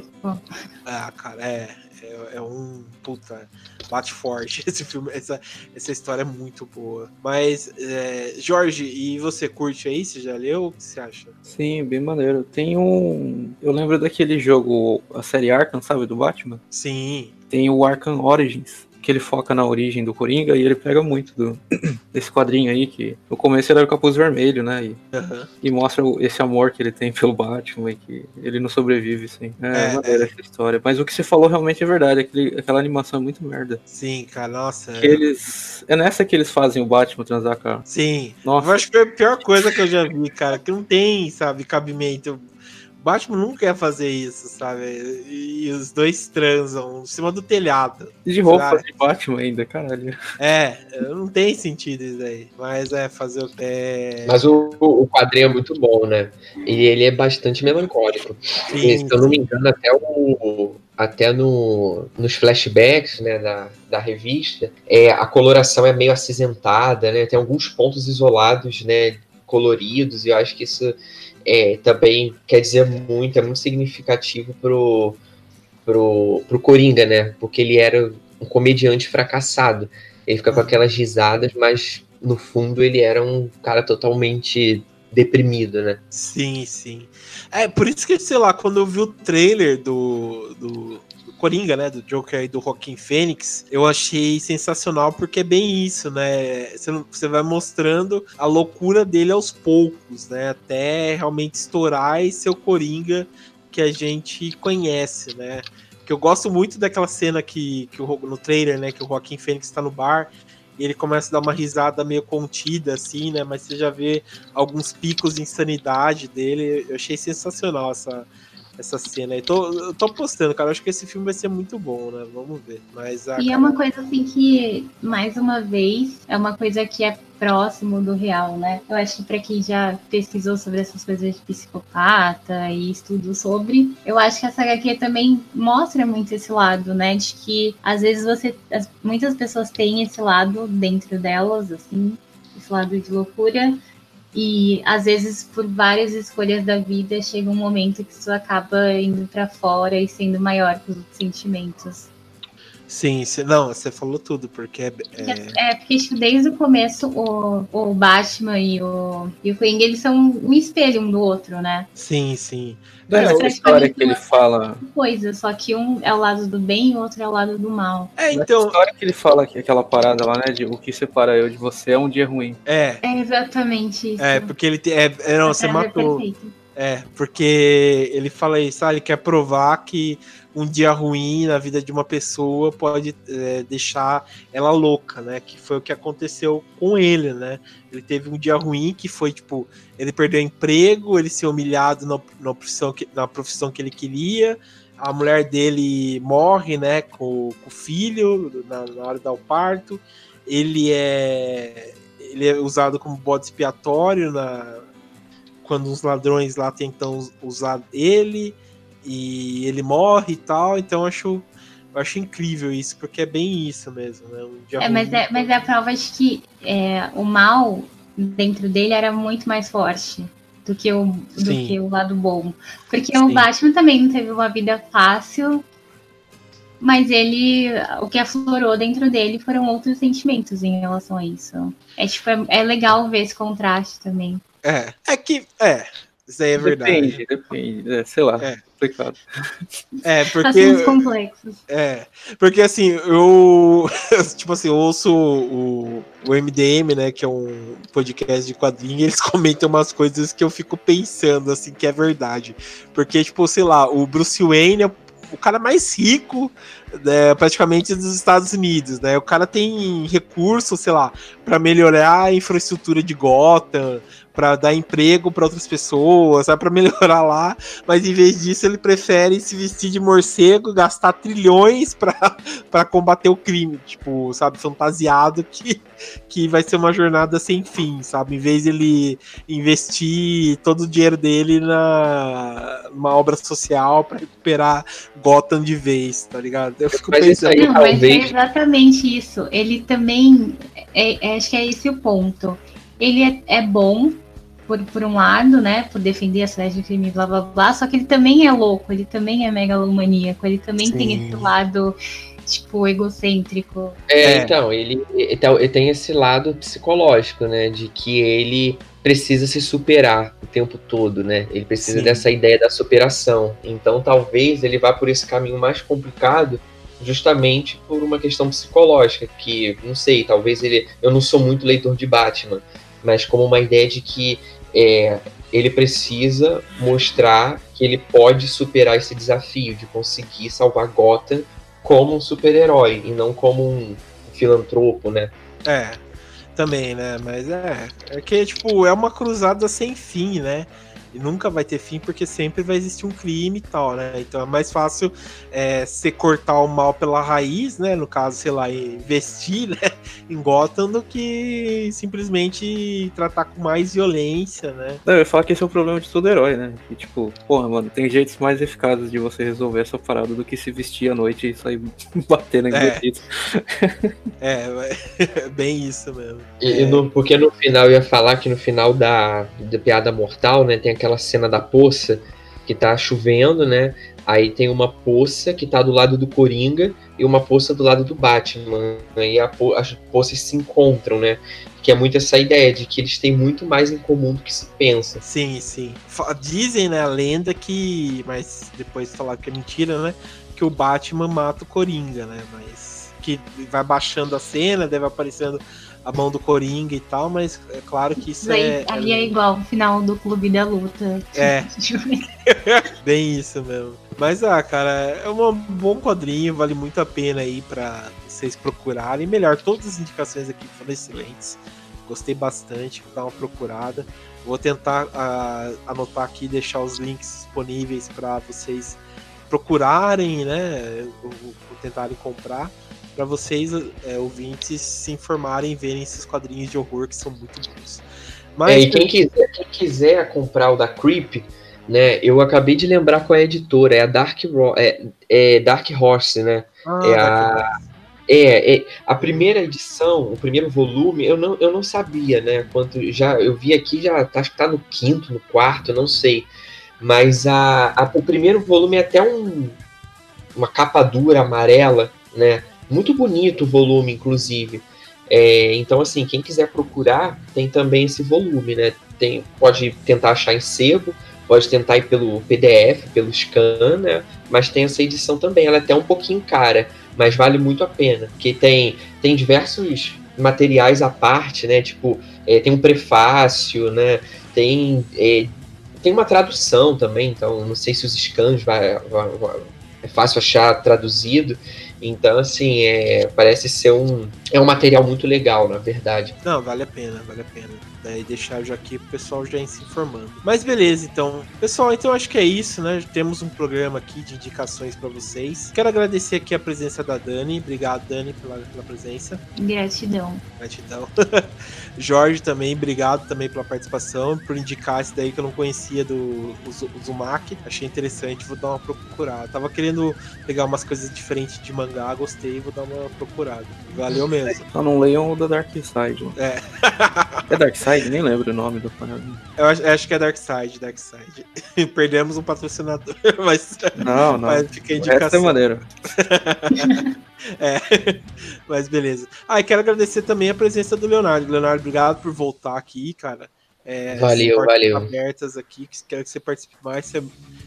Ah, cara, é, é, é um. Puta bate forte. Esse filme, essa, essa história é muito boa. Mas, é, Jorge, e você curte aí? Você já leu? O que você acha? Sim, bem maneiro. Tem um. Eu lembro daquele jogo, a série Arkham, sabe, do Batman? Sim. Tem o Arkham Origins que ele foca na origem do Coringa e ele pega muito do, desse quadrinho aí, que no começo ele era o capuz vermelho, né? E, uhum. e mostra esse amor que ele tem pelo Batman e que ele não sobrevive, assim. É, é, é. essa história. Mas o que você falou realmente é verdade, aquele, aquela animação é muito merda. Sim, cara, nossa. É... Eles, é nessa que eles fazem o Batman transar com a... Sim. Nossa. Eu acho que foi a pior coisa que eu já vi, cara, que não tem, sabe, cabimento Batman nunca ia fazer isso, sabe? E os dois transam em cima do telhado. De roupa sabe? de Batman ainda, caralho. É, não tem sentido isso aí. Mas é fazer o. É... Mas o, o quadrinho é muito bom, né? E ele é bastante melancólico. Sim, Se eu não me engano, até o, até no, nos flashbacks né, da, da revista, é, a coloração é meio acinzentada, né? Tem alguns pontos isolados, né? Coloridos, e eu acho que isso é, também quer dizer muito, é muito significativo pro, pro, pro Coringa, né? Porque ele era um comediante fracassado. Ele fica com aquelas risadas, mas no fundo ele era um cara totalmente deprimido, né? Sim, sim. É, por isso que, sei lá, quando eu vi o trailer do, do, do Coringa, né, do Joker e do Joaquim Fênix, eu achei sensacional porque é bem isso, né? Você vai mostrando a loucura dele aos poucos, né? Até realmente estourar e ser o Coringa que a gente conhece, né? Que eu gosto muito daquela cena que, que o, no trailer, né, que o Joaquim Fênix está no bar e ele começa a dar uma risada meio contida, assim, né? Mas você já vê alguns picos de insanidade dele. Eu achei sensacional essa, essa cena aí. Tô, eu tô apostando, cara. Acho que esse filme vai ser muito bom, né? Vamos ver. Mas, ah, e é uma coisa assim que, mais uma vez, é uma coisa que é próximo do real, né? Eu acho que para quem já pesquisou sobre essas coisas de psicopata e estudo sobre, eu acho que essa HQ também mostra muito esse lado, né? De que às vezes você. Muitas pessoas têm esse lado dentro delas, assim, esse lado de loucura e às vezes, por várias escolhas da vida, chega um momento que isso acaba indo para fora e sendo maior que os sentimentos. Sim, cê, não, você falou tudo, porque é. É, é porque tipo, desde o começo o, o Batman e o, e o Coringa, eles são um espelho um do outro, né? Sim, sim. Não, é a história que ele fala. Coisa, só que um é o lado do bem e o outro é o lado do mal. É, então. A história que ele fala que aquela parada lá, né? De o que separa eu de você é um dia ruim. É. É exatamente isso. É, porque ele. Te, é, é, não, você matou. É, porque ele fala isso, ah, ele quer provar que um dia ruim na vida de uma pessoa pode é, deixar ela louca, né? Que foi o que aconteceu com ele, né? Ele teve um dia ruim que foi tipo, ele perdeu emprego, ele ser humilhado na, na, profissão, que, na profissão que ele queria, a mulher dele morre, né, com, com o filho na, na hora do parto. Ele é ele é usado como bode expiatório na quando os ladrões lá tentam usar ele e ele morre e tal, então eu acho, eu acho incrível isso, porque é bem isso mesmo, né? Um é, mas, é, mas é a prova de que é, o mal dentro dele era muito mais forte do que o, do que o lado bom. Porque Sim. o Batman também não teve uma vida fácil, mas ele, o que aflorou dentro dele foram outros sentimentos em relação a isso. É, tipo, é, é legal ver esse contraste também. É, é que, é, isso aí é verdade. Depende, depende. É, sei lá, é. complicado. É, porque. complexos. É. Porque assim, eu. tipo assim, eu ouço o, o MDM, né? Que é um podcast de quadrinhos, e eles comentam umas coisas que eu fico pensando, assim, que é verdade. Porque, tipo, sei lá, o Bruce Wayne é o cara mais rico né, praticamente dos Estados Unidos, né? O cara tem recurso, sei lá, para melhorar a infraestrutura de Gotham, para dar emprego para outras pessoas, sabe, para melhorar lá, mas em vez disso ele prefere se vestir de morcego, gastar trilhões para combater o crime, tipo, sabe, fantasiado que, que vai ser uma jornada sem fim, sabe, em vez de ele investir todo o dinheiro dele na uma obra social para recuperar Gotham de vez, tá ligado? Eu fico mas pensando. Não, mas é exatamente isso. Ele também, é, é, acho que é esse o ponto. Ele é, é bom por, por um lado, né, por defender a cidade de crime, blá blá blá, só que ele também é louco, ele também é megalomaníaco, ele também Sim. tem esse lado, tipo, egocêntrico. É, é. então, ele, então, ele tem esse lado psicológico, né, de que ele precisa se superar o tempo todo, né? Ele precisa Sim. dessa ideia da superação. Então, talvez ele vá por esse caminho mais complicado justamente por uma questão psicológica, que não sei, talvez ele, eu não sou muito leitor de Batman, mas como uma ideia de que é, ele precisa mostrar que ele pode superar esse desafio de conseguir salvar Gotham como um super-herói e não como um filantropo, né? É, também, né? Mas é, é que tipo é uma cruzada sem fim, né? E nunca vai ter fim porque sempre vai existir um crime e tal, né? Então é mais fácil é, você cortar o mal pela raiz, né? No caso, sei lá, investir né? em Gotham do que simplesmente tratar com mais violência, né? Não, eu ia falar que esse é o problema de todo herói, né? Que, tipo, porra, mano, tem jeitos mais eficazes de você resolver essa parada do que se vestir à noite e sair batendo em é. é, é bem isso mesmo. E, no, porque no final eu ia falar que no final da, da Piada Mortal, né, tem aquela cena da poça que tá chovendo, né? Aí tem uma poça que tá do lado do Coringa e uma poça do lado do Batman. E a po as poças se encontram, né? Que é muito essa ideia de que eles têm muito mais em comum do que se pensa. Sim, sim. Dizem, né, a lenda que. Mas depois falar que é mentira, né? que o Batman mata o Coringa, né? Mas que vai baixando a cena, deve aparecendo a mão do Coringa e tal, mas é claro que isso é. ali é igual o final do Clube da Luta. É. Bem isso mesmo. Mas, ah, cara, é um bom quadrinho, vale muito a pena aí pra vocês procurarem. Melhor, todas as indicações aqui foram excelentes. Gostei bastante, dar uma procurada. Vou tentar uh, anotar aqui e deixar os links disponíveis para vocês procurarem, né? Ou, ou tentarem comprar para vocês, é, ouvintes, se informarem e verem esses quadrinhos de horror que são muito bons. Mas, é, e quem quiser, quem quiser comprar o da Creep, né? Eu acabei de lembrar qual é a editora, é a Dark, é, é Dark Horse, né? Ah, é, a, é, é, a primeira edição, o primeiro volume, eu não, eu não sabia, né? Quanto já eu vi aqui, já tá, acho que tá no quinto, no quarto, não sei. Mas a, a o primeiro volume é até um, uma capa dura amarela, né? Muito bonito o volume, inclusive. É, então, assim, quem quiser procurar, tem também esse volume, né? Tem, pode tentar achar em sebo, pode tentar ir pelo PDF, pelo scan, né? Mas tem essa edição também. Ela é até um pouquinho cara, mas vale muito a pena. Porque tem, tem diversos materiais à parte, né? Tipo, é, tem um prefácio, né? Tem, é, tem uma tradução também, então não sei se os scans vai, vai, vai é fácil achar traduzido. Então, assim, é, parece ser um. É um material muito legal, na verdade. Não, vale a pena, vale a pena. Daí deixar já aqui pro pessoal já ir se informando. Mas beleza, então. Pessoal, então acho que é isso, né? Temos um programa aqui de indicações para vocês. Quero agradecer aqui a presença da Dani. Obrigado, Dani, pela, pela presença. Gratidão. Gratidão. Jorge também, obrigado também pela participação, por indicar esse daí que eu não conhecia do Uzumaki. Achei interessante, vou dar uma procurada. Tava querendo pegar umas coisas diferentes de mangá, gostei, vou dar uma procurada. Valeu mesmo. Só não leiam o da Dark Side. É. é Dark Side? Nem lembro o nome do parada. Eu acho, acho, que é Dark Side, Dark Side. Perdemos um patrocinador, mas. Não, não. Mas fica a indicação. Essa é maneiro. é, mas beleza. Ah, e quero agradecer também a presença do Leonardo. Leonardo, obrigado por voltar aqui, cara. É, valeu, valeu. abertas aqui, quero que você participe mais, isso é,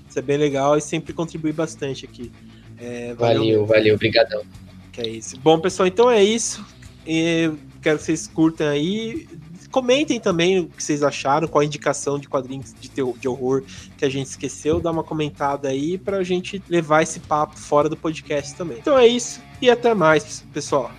isso é bem legal e sempre contribui bastante aqui. É, valeu, valeu, obrigadão. Que é isso. Bom, pessoal, então é isso. E quero que vocês curtam aí. Comentem também o que vocês acharam, qual a indicação de quadrinhos de, terror, de horror que a gente esqueceu. Dá uma comentada aí pra gente levar esse papo fora do podcast também. Então é isso e até mais, pessoal.